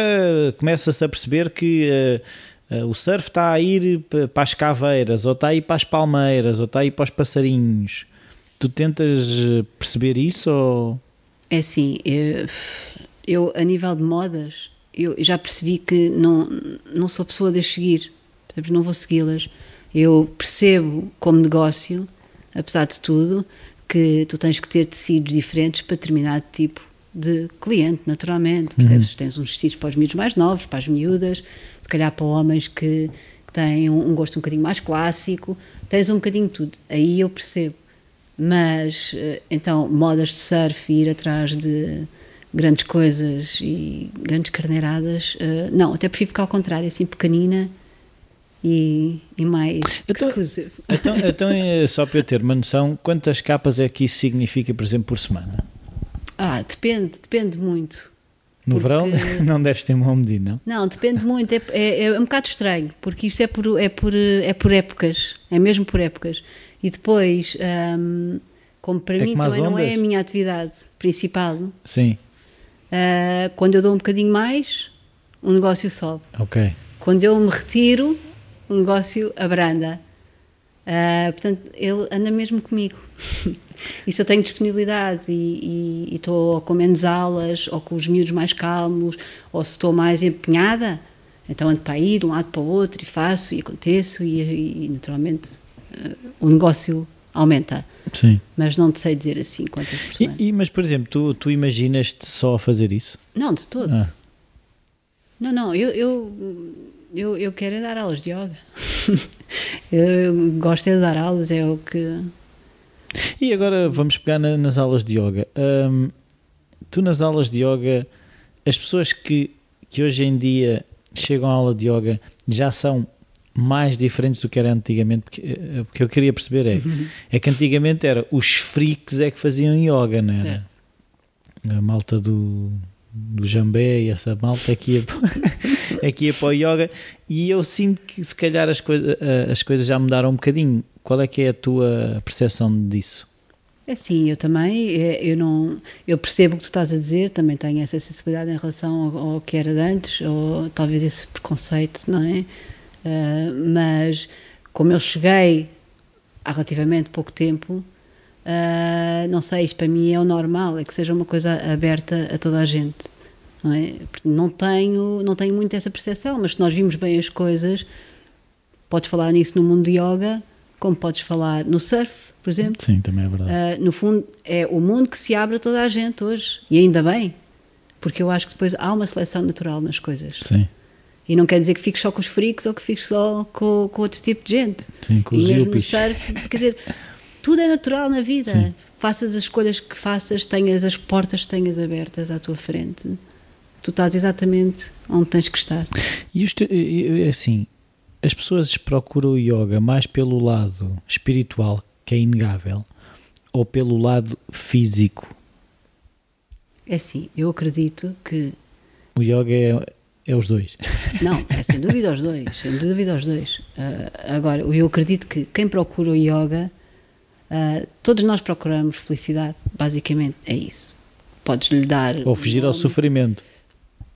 começa-se a perceber que eh, eh, o surf está a ir pa- para as caveiras, ou está a ir para as palmeiras, ou está a ir para os passarinhos. Tu tentas eh, perceber isso ou... É assim, eu, eu, a nível de modas, eu já percebi que não, não sou pessoa de as seguir, não vou segui-las. Eu percebo como negócio, apesar de tudo, que tu tens que ter tecidos diferentes para determinado tipo de cliente, naturalmente. Percebes? Tens uns vestidos para os miúdos mais novos, para as miúdas, se calhar para homens que, que têm um, um gosto um bocadinho mais clássico, tens um bocadinho de tudo. Aí eu percebo. Mas, eh, então, modas de surf e ir atrás de grandes coisas e grandes carneiradas, eh, não, até prefiro ficar ao contrário, assim, pequenina e, e mais Então- exclusive. Então, então é só para eu ter uma noção, quantas capas é que isso significa, por exemplo, por semana? Ah, depende, depende muito. No Porque- verão não deves ter medida, não? Não, depende muito, é, é, é um bocado estranho, porque isto é por, é, por, é por épocas, é mesmo por épocas. E depois, hum, como para É mim também não é ondas. a minha atividade principal, Sim, ah, quando eu dou um bocadinho mais, o negócio sobe. ok. Quando eu me retiro, o negócio abranda. Ah, portanto, ele anda mesmo comigo. e se eu tenho disponibilidade e- estou ou com menos aulas, ou com os miúdos mais calmos, ou se estou mais empenhada, então ando para aí, de um lado para o outro, e faço, e aconteço, e, e, naturalmente ah, o negócio aumenta. Sim. Mas não te sei dizer assim quantas semana. E, e- mas, por exemplo, tu, tu imaginas-te só a fazer isso? Não, de todo. Ah. Não, não, eu, eu, eu, eu quero é dar aulas de yoga. eu, eu gosto é de dar aulas, é o que. E agora vamos pegar na- nas aulas de yoga. Hum, tu nas aulas de yoga, as pessoas que, que hoje em dia chegam à aula de yoga já são mais diferentes do que era antigamente, porque eh, o que eu queria perceber é, é que antigamente era os freaks é que faziam yoga, não era? Certo. A malta do, do jambé e essa malta é que ia, é que ia para o yoga e eu sinto que se calhar as, coisa, eh, as coisas já mudaram um bocadinho. Qual é que é a tua percepção disso? É sim, eu também, é, eu não, eu percebo o que tu estás a dizer, também tenho essa sensibilidade em relação ao, ao que era de antes, ou talvez esse preconceito, não é? Ah, mas como eu cheguei há relativamente pouco tempo, ah, não sei, isto para mim é o normal, é que seja uma coisa aberta a toda a gente. Não, é? Não tenho, não tenho muito essa percepção, mas se nós vimos bem as coisas, podes falar nisso no mundo de yoga, como podes falar no surf, por exemplo. Sim, também é verdade. Uh, no fundo, é o mundo que se abre a toda a gente hoje. E ainda bem, porque eu acho que depois há uma seleção natural nas coisas. Sim, E não quer dizer que fiques só com os freaks ou que fiques só com, com outro tipo de gente. sim, com e os mesmo no yuppies. surf, quer dizer, tudo é natural na vida. Sim. Faças as escolhas que faças, tenhas as portas que tenhas abertas à tua frente. Tu estás exatamente onde tens que estar. E e- e- assim, as pessoas procuram o yoga mais pelo lado espiritual, que é inegável, ou pelo lado físico? É assim, eu acredito que O yoga é, é os dois. Não, é sem dúvida aos dois, sem dúvida aos dois. Ah, agora, eu acredito que quem procura o yoga, ah, todos nós procuramos felicidade, basicamente, é isso. Podes lhe dar Ou fugir ao nome, sofrimento.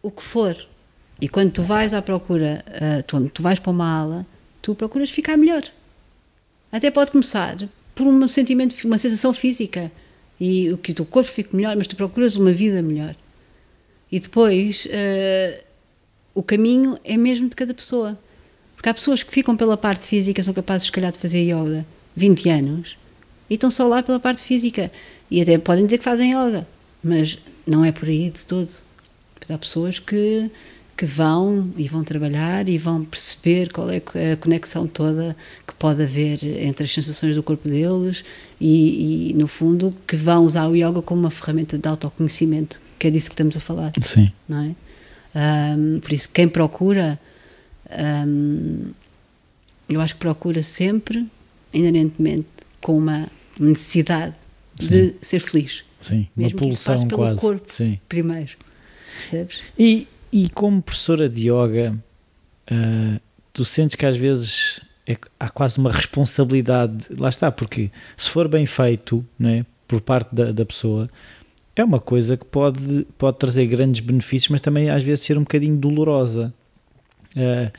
o que for. E quando tu vais à procura, tu, tu vais para uma ala, tu procuras ficar melhor. Até pode começar por um sentimento, uma sensação física. E o que o teu corpo fique melhor, mas tu procuras uma vida melhor. E depois, uh, o caminho é mesmo de cada pessoa. Porque há pessoas que ficam pela parte física, são capazes, se calhar, de fazer yoga 20 anos e estão só lá pela parte física. E até podem dizer que fazem yoga, mas não é por aí de todo. Há pessoas que, que vão e vão trabalhar e vão perceber qual é a conexão toda que pode haver entre as sensações do corpo deles e, e no fundo, que vão usar o yoga como uma ferramenta de autoconhecimento, que é disso que estamos a falar. Sim. Não é? Um, por isso, quem procura, um, eu acho que procura sempre, inerentemente, com uma necessidade Sim. de ser feliz. Sim, Mesmo uma pulsão pelo quase. corpo Sim. primeiro. Percebes? E, e como professora de yoga, uh, tu sentes que às vezes é, há quase uma responsabilidade, lá está, porque se for bem feito né, por parte da, da pessoa, é uma coisa que pode, pode trazer grandes benefícios, mas também às vezes ser um bocadinho dolorosa. Uh,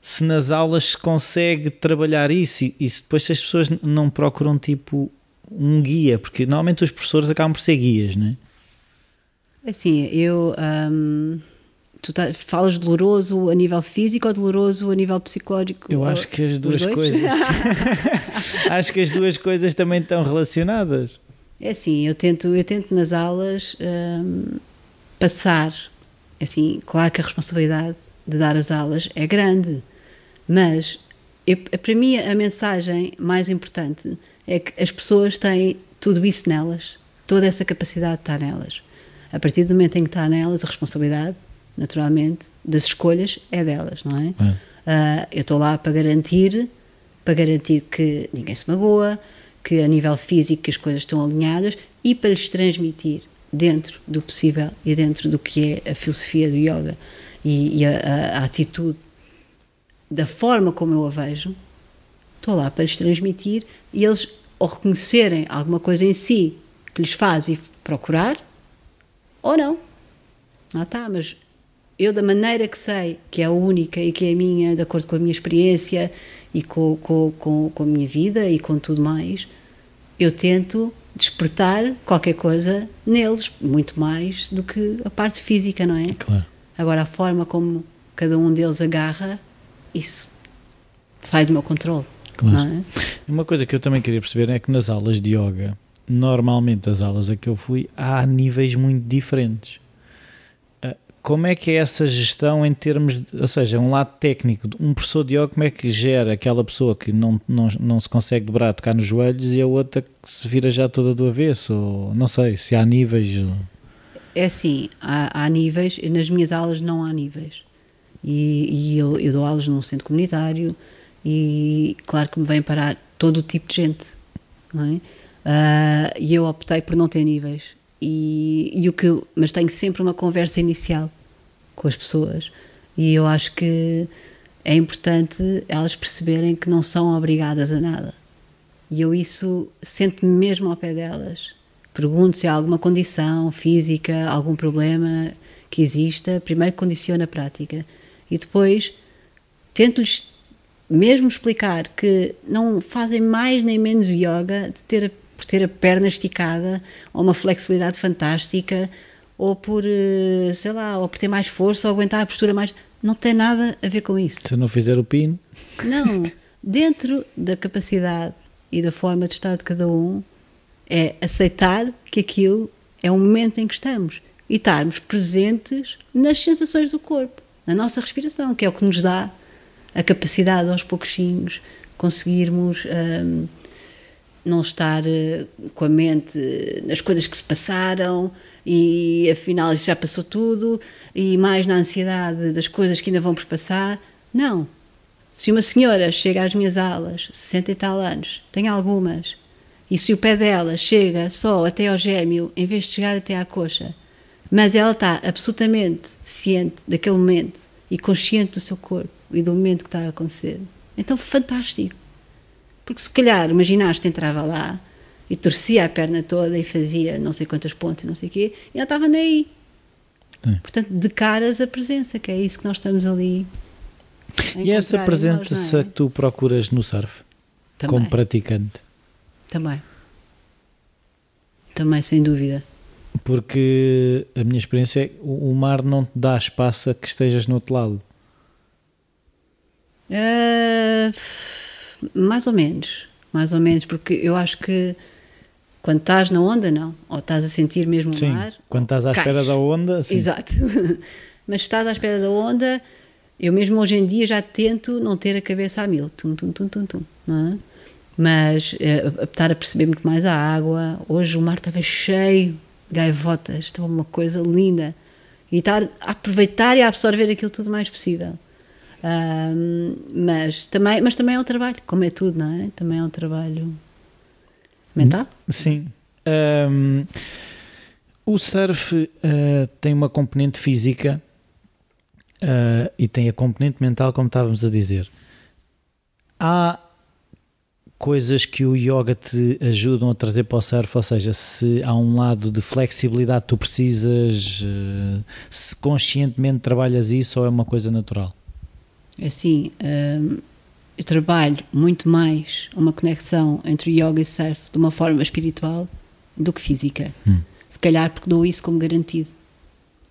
se nas aulas se consegue trabalhar isso e, e depois se as pessoas não procuram tipo um guia, porque normalmente os professores acabam por ser guias, não é? Assim, eu. Um, tu tá, falas doloroso a nível físico ou doloroso a nível psicológico? Eu acho que as duas coisas. acho que as duas coisas também estão relacionadas. É assim, eu tento, eu tento nas aulas um, passar. É assim, claro que a responsabilidade de dar as aulas é grande, mas eu, para mim a mensagem mais importante é que as pessoas têm tudo isso nelas, toda essa capacidade de estar nelas. A partir do momento em que está nelas, a responsabilidade, naturalmente, das escolhas é delas, não é? é. Uh, eu estou lá para garantir, para garantir que ninguém se magoa, que a nível físico as coisas estão alinhadas e para lhes transmitir dentro do possível e dentro do que é a filosofia do yoga e, e a, a, a, atitude da forma como eu a vejo, estou lá para lhes transmitir e eles ou reconhecerem alguma coisa em si que lhes faz e procurar ou não. Ah tá, mas eu da maneira que sei que é a única e que é a minha, de acordo com a minha experiência e com, com, com, com a minha vida e com tudo mais, eu tento despertar qualquer coisa neles, muito mais do que a parte física, não é? Claro. Agora, a forma como cada um deles agarra, isso sai do meu controle. Claro. É? Uma coisa que eu também queria perceber é que nas aulas de yoga, normalmente as aulas a que eu fui, há níveis muito diferentes como é que é essa gestão em termos, de, ou seja, um lado técnico, um professor de yoga, como é que gera aquela pessoa que não, não, não se consegue dobrar, tocar nos joelhos e a outra que se vira já toda do avesso, ou não sei, se há níveis... É assim, há, há níveis, nas minhas aulas não há níveis, e, e eu, eu, dou aulas num centro comunitário e claro que me vem parar todo o tipo de gente, não é? Uh, e eu optei por não ter níveis, e, e o que mas tenho sempre uma conversa inicial com as pessoas. E eu acho que é importante elas perceberem que não são obrigadas a nada. E eu isso sento-me mesmo ao pé delas. Pergunto se há alguma condição física, algum problema que exista. Primeiro condiciono a prática e depois tento-lhes mesmo explicar que não fazem mais nem menos yoga de ter, por ter a perna esticada ou uma flexibilidade fantástica ou por, eh, sei lá, ou por ter mais força ou aguentar a postura mais. Não tem nada a ver com isso. Se não fizer o pino. Não. Dentro da capacidade e da forma de estar de cada um, é aceitar que aquilo é o momento em que estamos e estarmos presentes nas sensações do corpo, na nossa respiração, que é o que nos dá a capacidade aos pouquinhos conseguirmos hum, não estar eh, com a mente nas coisas que se passaram, e afinal isso já passou tudo e mais na ansiedade das coisas que ainda vão por passar. Não. Se uma senhora chega às minhas aulas, 60 e tal anos, tem algumas, e se o pé dela chega só até ao gêmeo em vez de chegar até à coxa, mas ela está absolutamente ciente daquele momento e consciente do seu corpo e do momento que está a acontecer, então fantástico. Porque se calhar uma ginasta entrava lá e torcia a perna toda e fazia não sei quantas pontas, não sei o quê, e ela estava nem aí. Sim. Portanto, de caras a presença, que é isso que nós estamos ali. E essa presença é? que tu procuras no surf, Também. como praticante? Também. Também, sem dúvida. Porque a minha experiência é o o mar não te dá espaço a que estejas no outro lado. Ah, mais ou menos. Mais ou menos, porque eu acho que quando estás na onda, não. Ou estás a sentir mesmo Sim, o mar. quando estás à cais. espera da onda, sim. Exato. Mas estás à espera da onda, eu mesmo hoje em dia já tento não ter a cabeça a mil. Tum, tum, tum, tum, tum, não é? Mas eh, estar a perceber muito mais a água. Hoje o mar estava cheio de gaivotas, estava uma coisa linda. E estar a aproveitar e a absorver aquilo tudo o mais possível. Ahm, mas, também, mas também é um trabalho, como é tudo, não é? Também é um trabalho mental. Sim. Ahm, o surf ah, tem uma componente física ah, e tem a componente mental, como estávamos a dizer. Há coisas que o yoga te ajudam a trazer para o surf, ou seja, se há um lado de flexibilidade que tu precisas, ah, se conscientemente trabalhas isso ou é uma coisa natural? Assim, hum, eu trabalho muito mais uma conexão entre yoga e surf de uma forma espiritual do que física. Hum. Se calhar porque dou isso como garantido.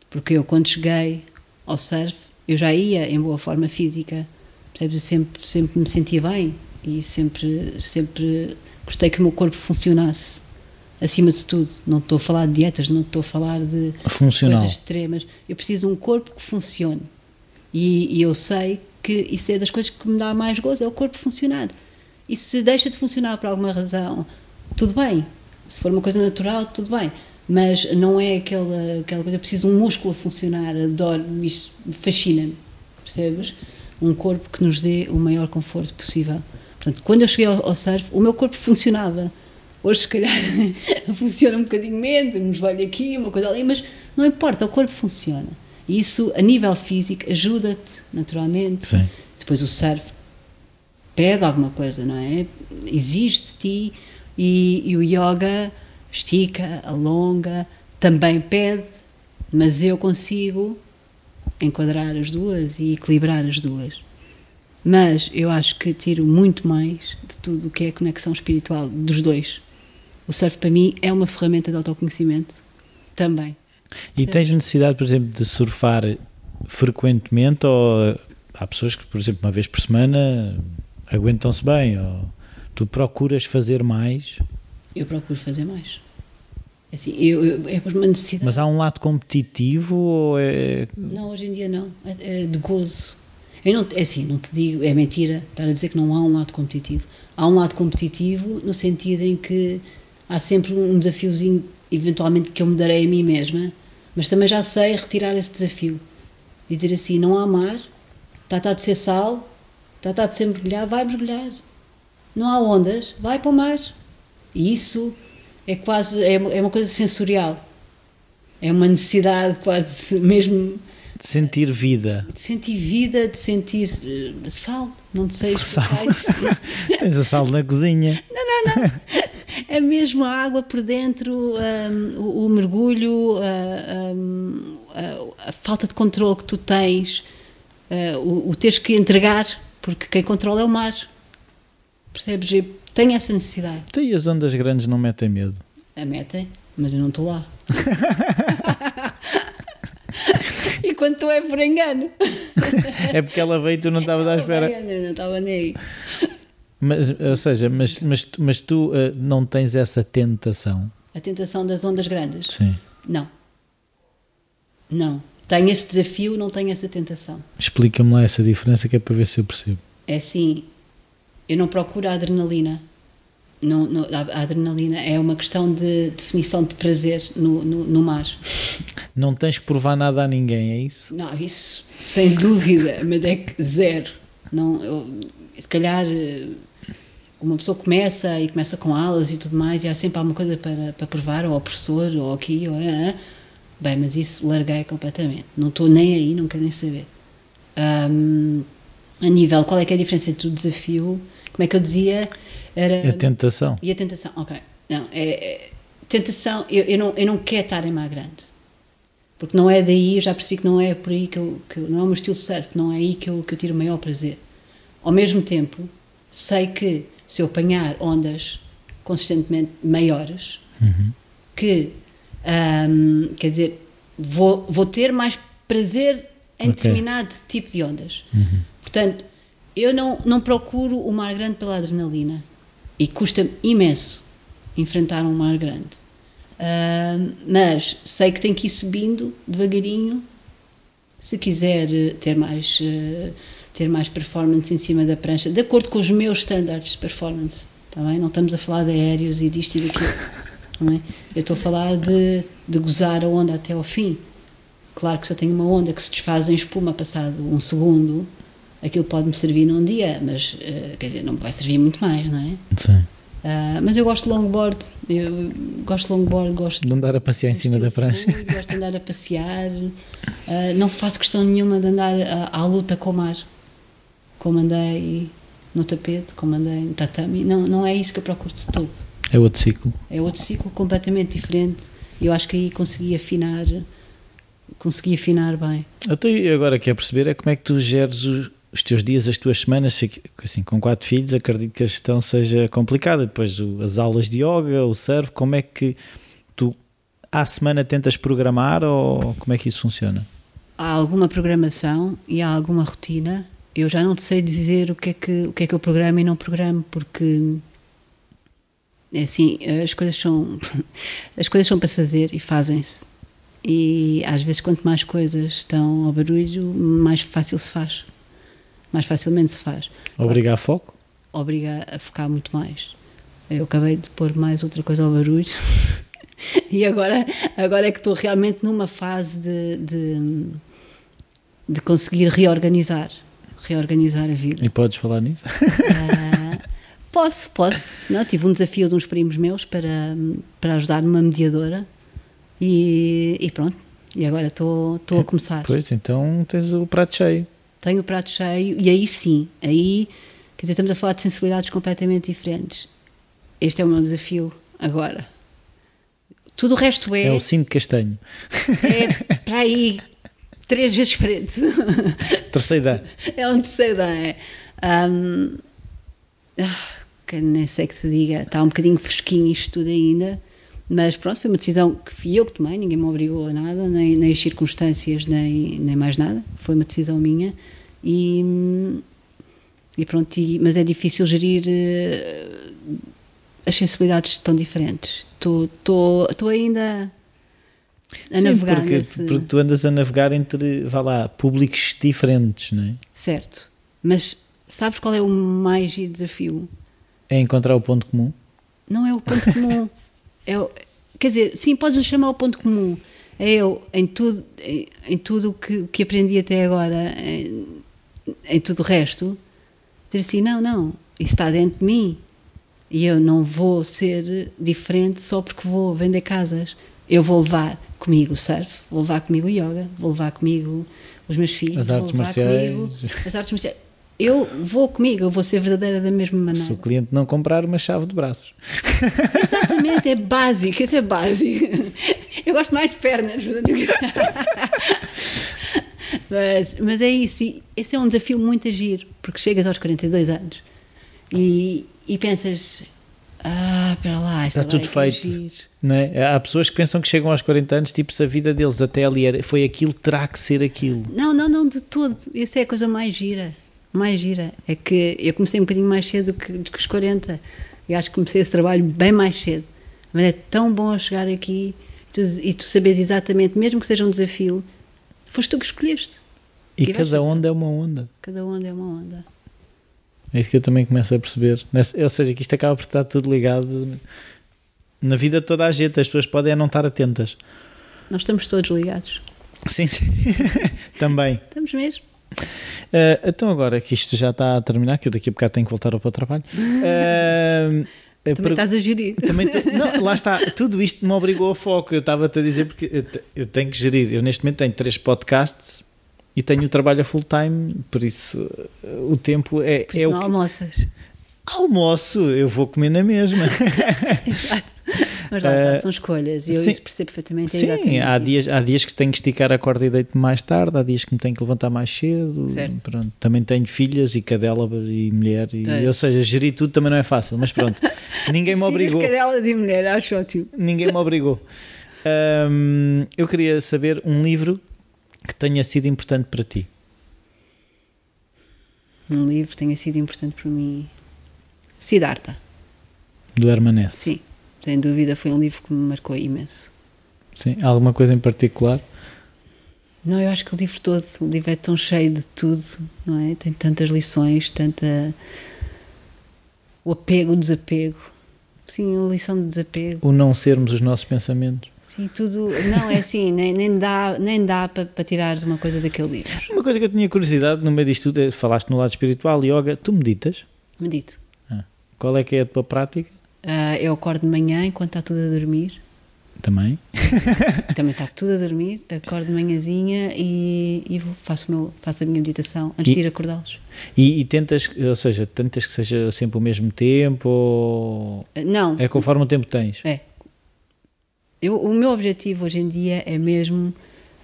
Porque eu, quando cheguei ao surf, eu já ia em boa forma física. Percebes? Eu sempre, sempre me sentia bem e sempre, sempre gostei que o meu corpo funcionasse. Acima de tudo. Não estou a falar de dietas, não estou a falar de Funcional. coisas extremas. Eu preciso de um corpo que funcione. E, e eu sei que isso é das coisas que me dá mais gozo, é o corpo funcionar. E se deixa de funcionar por alguma razão, tudo bem. Se for uma coisa natural, tudo bem. Mas não é aquela, aquela coisa, preciso de um músculo a funcionar, adoro, isto fascina-me, percebes? Um corpo que nos dê o maior conforto possível. Portanto, quando eu cheguei ao, ao surf, o meu corpo funcionava. Hoje, se calhar, funciona um bocadinho menos, um joelho aqui, uma coisa ali, mas não importa, o corpo funciona. E isso, a nível físico, ajuda-te, naturalmente. Sim. Depois o surf pede alguma coisa, não é? Exige de ti e, e o yoga estica, alonga, também pede, mas eu consigo enquadrar as duas e equilibrar as duas. Mas eu acho que tiro muito mais de tudo o que é conexão espiritual dos dois. O surf para mim é uma ferramenta de autoconhecimento também. E tens necessidade, por exemplo, de surfar frequentemente ou há pessoas que, por exemplo, uma vez por semana aguentam-se bem ou tu procuras fazer mais, Eu procuro fazer mais. Assim, eu, eu- é por uma necessidade. mas há um lado competitivo ou é... Não, hoje em dia não. É, é de gozo. Eu não, é assim, não te digo, é mentira estar a dizer que não há um lado competitivo. Há um lado competitivo no sentido em que há sempre um desafiozinho, eventualmente, que eu me darei a mim mesma, mas também já sei retirar esse desafio. E dizer assim: não há mar, está a apetecer sal, está a apetecer mergulhar, vai mergulhar. Não há ondas, vai para o mar. E isso é quase, é, uma- é uma coisa sensorial. É uma necessidade quase mesmo de sentir vida. de sentir vida, de sentir eh, sal, não sei Sal. explicar. Tens o sal na cozinha. É mesmo a água por dentro, hum, o, o mergulho, a, hum, a- a falta de controle que tu tens, eh, o, o teres que entregar, porque quem controla é o mar. Percebes? Eu tenho essa necessidade. Tu e as ondas grandes não metem medo. A metem, mas eu não estou lá. e quando tu é por engano. É porque ela veio e tu não estavas à espera. Eu não estava nem aí. Mas, ou seja, mas, mas, tu- mas tu eh, não tens essa tentação. A tentação das ondas grandes. Sim. Não. Não. Tenho esse desafio, não tenho essa tentação. Explica-me lá essa diferença que é para ver se eu percebo. É assim, eu não procuro a adrenalina. Não, não- a adrenalina é uma questão de definição de prazer no, no, no mar. Não tens que provar nada a ninguém, é isso? Não, isso sem dúvida, mas é que zero. Não, eu- se calhar eh, uma pessoa começa e começa com alas e tudo mais e há sempre alguma coisa para, para provar, ou ao professor, ou aqui, ou ah, ah. Bem, mas isso larguei completamente. Não estou nem aí, não quero nem saber. Ahm, a nível, qual é que é a diferença entre o desafio? Como é que eu dizia? Era A tentação. e a tentação, ok. Não, é, é- tentação, eu, eu, não, eu não quero estar em mar grande. Porque não é daí, eu já percebi que não é por aí que eu, que eu- não é o meu estilo surf, não é aí que eu, que eu tiro o maior prazer. Ao mesmo tempo, sei que se eu apanhar ondas consistentemente maiores, que, ahm, quer dizer, vou, vou ter mais prazer em Ok. determinado tipo de ondas. Portanto, eu não, não procuro o mar grande pela adrenalina e custa-me imenso enfrentar um mar grande. Ahm, mas sei que tenho que ir subindo devagarinho se quiser eh, ter mais, eh, ter mais performance em cima da prancha, de acordo com os meus standards de performance. Tá bem? Não estamos a falar de aéreos e disto e daquilo. Não é? Eu estou a falar de, de gozar a onda até ao fim. Claro que se eu tenho uma onda que se desfaz em espuma passado um segundo, aquilo pode-me servir num dia, mas eh, quer dizer, não me vai servir muito mais, não é? Sim. Ah, mas eu gosto de longboard, eu gosto de longboard, gosto De andar a passear em cima da prancha. fluido, gosto de andar a passear, ah, não faço questão nenhuma de andar à, à luta com o mar, como andei no tapete, como andei no tatami, não, não é isso que eu procuro de todo. É outro ciclo. É outro ciclo completamente diferente. Eu acho que aí consegui afinar, consegui afinar bem. Até agora quero perceber é como é que tu geres os, os teus dias, as tuas semanas, que, assim, com quatro filhos, acredito que a gestão seja complicada. Depois o- as aulas de yoga, o surf, como é que tu à semana tentas programar ou como é que isso funciona? Há alguma programação e há alguma rotina. Eu já não te sei dizer o que é que, o que, é que eu programo e não programo, porque é assim, as coisas são as coisas são para se fazer e fazem-se. E às vezes quanto mais coisas estão ao barulho, mais fácil se faz. Mais facilmente se faz. Obrigar a foco? Obriga a focar muito mais. Eu acabei de pôr mais outra coisa ao barulho. e agora, agora é que estou realmente numa fase de, de, de conseguir reorganizar. Reorganizar a vida. E podes falar nisso? Ah, posso, posso. Não, tive um desafio de uns primos meus para, para ajudar numa mediadora e, e pronto. E agora estou a começar. Pois, então tens o prato cheio. Tenho o prato cheio e aí sim, aí, quer dizer, estamos a falar de sensibilidades completamente diferentes. Este é o meu desafio agora. Tudo o resto é, É o cinto castanho. é para aí três vezes preto. Terceira idade. é um terceiro dan, é. Ah, que nem sei que se diga, está um bocadinho fresquinho isto tudo ainda, mas pronto, foi uma decisão que fui eu que tomei, ninguém me obrigou a nada, nem, nem as circunstâncias, nem, nem mais nada, foi uma decisão minha e, e pronto, e- mas é difícil gerir eh, as sensibilidades tão diferentes. Estou ainda a Sim, navegar porque, nesse... porque tu andas a navegar entre, vá lá, públicos diferentes, não é? Certo, mas sabes qual é o mais desafio? É encontrar o ponto comum. Não é o ponto comum. É o- quer dizer, sim, podes chamar o ponto comum. É eu, em tudo em, em tudo o que, que aprendi até agora, em, em tudo o resto, dizer assim: não, não, isso está dentro de mim. E eu não vou ser diferente só porque vou vender casas. Eu vou levar comigo o surf, vou levar comigo o yoga, vou levar comigo os meus filhos, As vou artes levar marciais. comigo as artes marciais. Eu vou comigo, eu vou ser verdadeira da mesma maneira. Se o cliente não comprar uma chave de braços. Exatamente, é básico, isso é básico. Eu gosto mais de pernas. mas, mas é isso, e esse é um desafio muito a giro, porque chegas aos 42 anos e, e pensas, ah, espera lá, Está tudo é é feito. é? Há pessoas que pensam que chegam aos 40 anos, tipo, se a vida deles até ali era, foi aquilo, terá que ser aquilo. Não, não, não, de todo. Essa é a coisa mais gira. Mais gira. É que eu comecei um bocadinho mais cedo do que, do que os 40. E acho que comecei esse trabalho bem mais cedo. Mas é tão bom chegar aqui e tu, e tu sabes exatamente, mesmo que seja um desafio, foste tu que escolheste. E, E vais cada onda é uma onda. Cada onda é uma onda. É isso que eu também começo a perceber. Ou seja, que isto acaba por estar tudo ligado na vida toda a gente. As pessoas podem não estar atentas. Nós estamos todos ligados. Sim, sim. também. Estamos mesmo. Ah, então agora que isto já está a terminar, que eu daqui a bocado tenho que voltar para o trabalho. a Também per- estás a gerir. Também não, lá está, tudo isto me obrigou a foco. Eu estava-te a dizer porque eu, te- eu tenho que gerir. Eu neste momento tenho três podcasts e tenho o trabalho a full time, por isso o tempo é, Por é isso o não que. almoças. Almoço, eu vou comer na mesma. Exato. Mas lá, uh, são escolhas e eu sim, isso percebo perfeitamente. É sim, há dias, há dias que tenho que esticar a corda e deito mais tarde, há dias que me tenho que levantar mais cedo. Certo. Pronto. Também tenho filhas e cadela e mulher, e, é. ou seja, gerir tudo também não é fácil, mas pronto. ninguém me obrigou. cadelas e mulher, acho ótimo. Ninguém me obrigou. Um, eu queria saber um livro que tenha sido importante para ti. Um livro que tenha sido importante para mim. Siddhartha. Do Hermanès. Sim, sem dúvida foi um livro que me marcou imenso. Sim, alguma coisa em particular? Não, eu acho que o livro todo, o livro é tão cheio de tudo, não é? Tem tantas lições, tanta. o apego, o desapego. Sim, a lição de desapego. O não sermos os nossos pensamentos. Sim, tudo. Não, é assim, nem, nem dá, nem dá para, para tirares uma coisa daquele livro. Uma coisa que eu tinha curiosidade no meio disto tudo, é, falaste no lado espiritual, yoga, tu meditas? Medito. Ah. Qual é que é a tua prática? Uh, eu acordo de manhã enquanto está tudo a dormir. Também? Também está tudo a dormir, acordo de manhãzinha e, e faço, meu, faço a minha meditação antes e, de ir acordá-los. E, e, tentas, ou seja, tentas que seja sempre o mesmo tempo? Ou... Não. É conforme o tempo tens? É, eu, o meu objetivo hoje em dia é mesmo.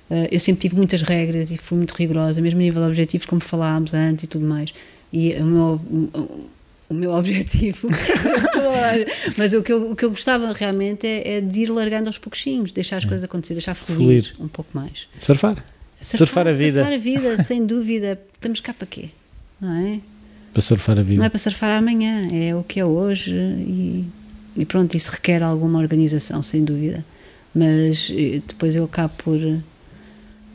Uh, eu sempre tive muitas regras e fui muito rigorosa, mesmo a nível de objetivos, como falámos antes e tudo mais. E o meu, o, meu objetivo. mas o que, eu, o que eu gostava realmente é, é de ir largando aos pouquinhos, deixar as coisas acontecer, deixar fluir, fluir, um pouco mais. Surfar. Surfar, surfar a vida. Surfar a vida, sem dúvida. Estamos cá para quê? Não é? Para surfar a vida. Não é para surfar amanhã, é o que é hoje e e pronto, isso requer alguma organização, sem dúvida. Mas eh, depois eu acabo por,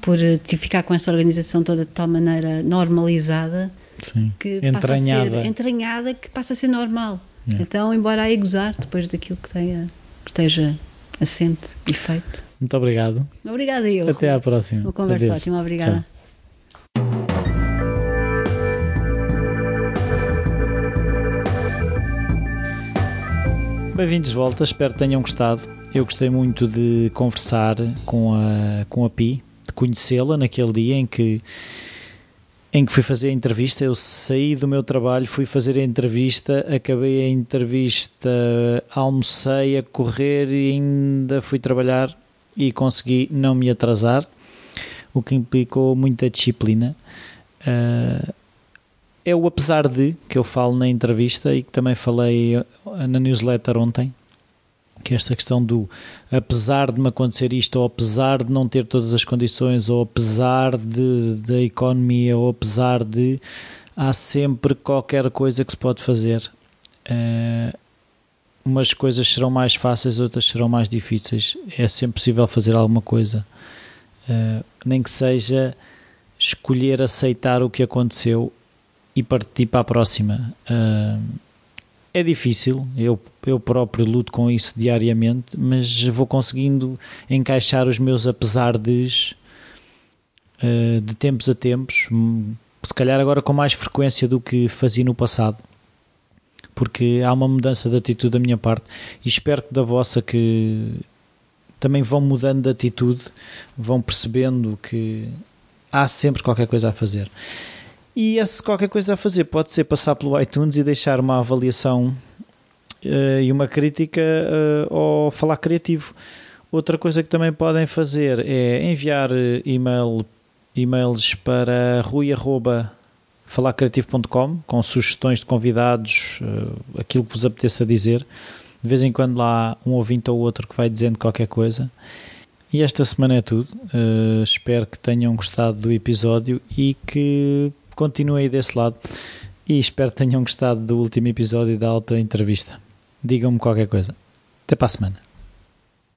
por eh, ficar com essa organização toda de tal maneira normalizada Sim. que entranhada. passa a ser entranhada que passa a ser normal. É. Então, embora aí gozar depois daquilo que, tenha, que esteja assente e feito. Muito obrigado. Obrigada eu. Até à próxima. Uma conversa Adeus. ótima, obrigada. Tchau. Bem-vindos de volta, espero que tenham gostado. Eu gostei muito de conversar com a, com a Pi, de conhecê-la naquele dia em que, em que fui fazer a entrevista. Eu saí do meu trabalho, fui fazer a entrevista, acabei a entrevista, almocei a correr e ainda fui trabalhar e consegui não me atrasar, o que implicou muita disciplina. É o apesar de que eu falo na entrevista e que também falei eh, na newsletter ontem, que é esta questão do apesar de me acontecer isto, ou apesar de não ter todas as condições, ou apesar de, da economia, ou apesar de há sempre qualquer coisa que se pode fazer. Uh, umas coisas serão mais fáceis, outras serão mais difíceis. É sempre possível fazer alguma coisa, uh, nem que seja escolher aceitar o que aconteceu e partir para a próxima. Uh, é difícil, eu, eu próprio luto com isso diariamente, mas vou conseguindo encaixar os meus apesar de, uh, de tempos a tempos, se calhar agora com mais frequência do que fazia no passado, porque há uma mudança de atitude da minha parte e espero que da vossa que também vão mudando de atitude, vão percebendo que há sempre qualquer coisa a fazer. E esse qualquer coisa a fazer pode ser passar pelo iTunes e deixar uma avaliação uh, e uma crítica uh, ao falar criativo. Outra coisa que também podem fazer é enviar eh, email, e-mails para rui.falarcreativo.com com sugestões de convidados, uh, aquilo que vos apeteça dizer. De vez em quando lá um ouvinte ou outro que vai dizendo qualquer coisa. E esta semana é tudo. Uh, espero que tenham gostado do episódio e que continuem desse lado e espero que tenham gostado do último episódio da auto entrevista. Digam-me qualquer coisa. Até para a semana.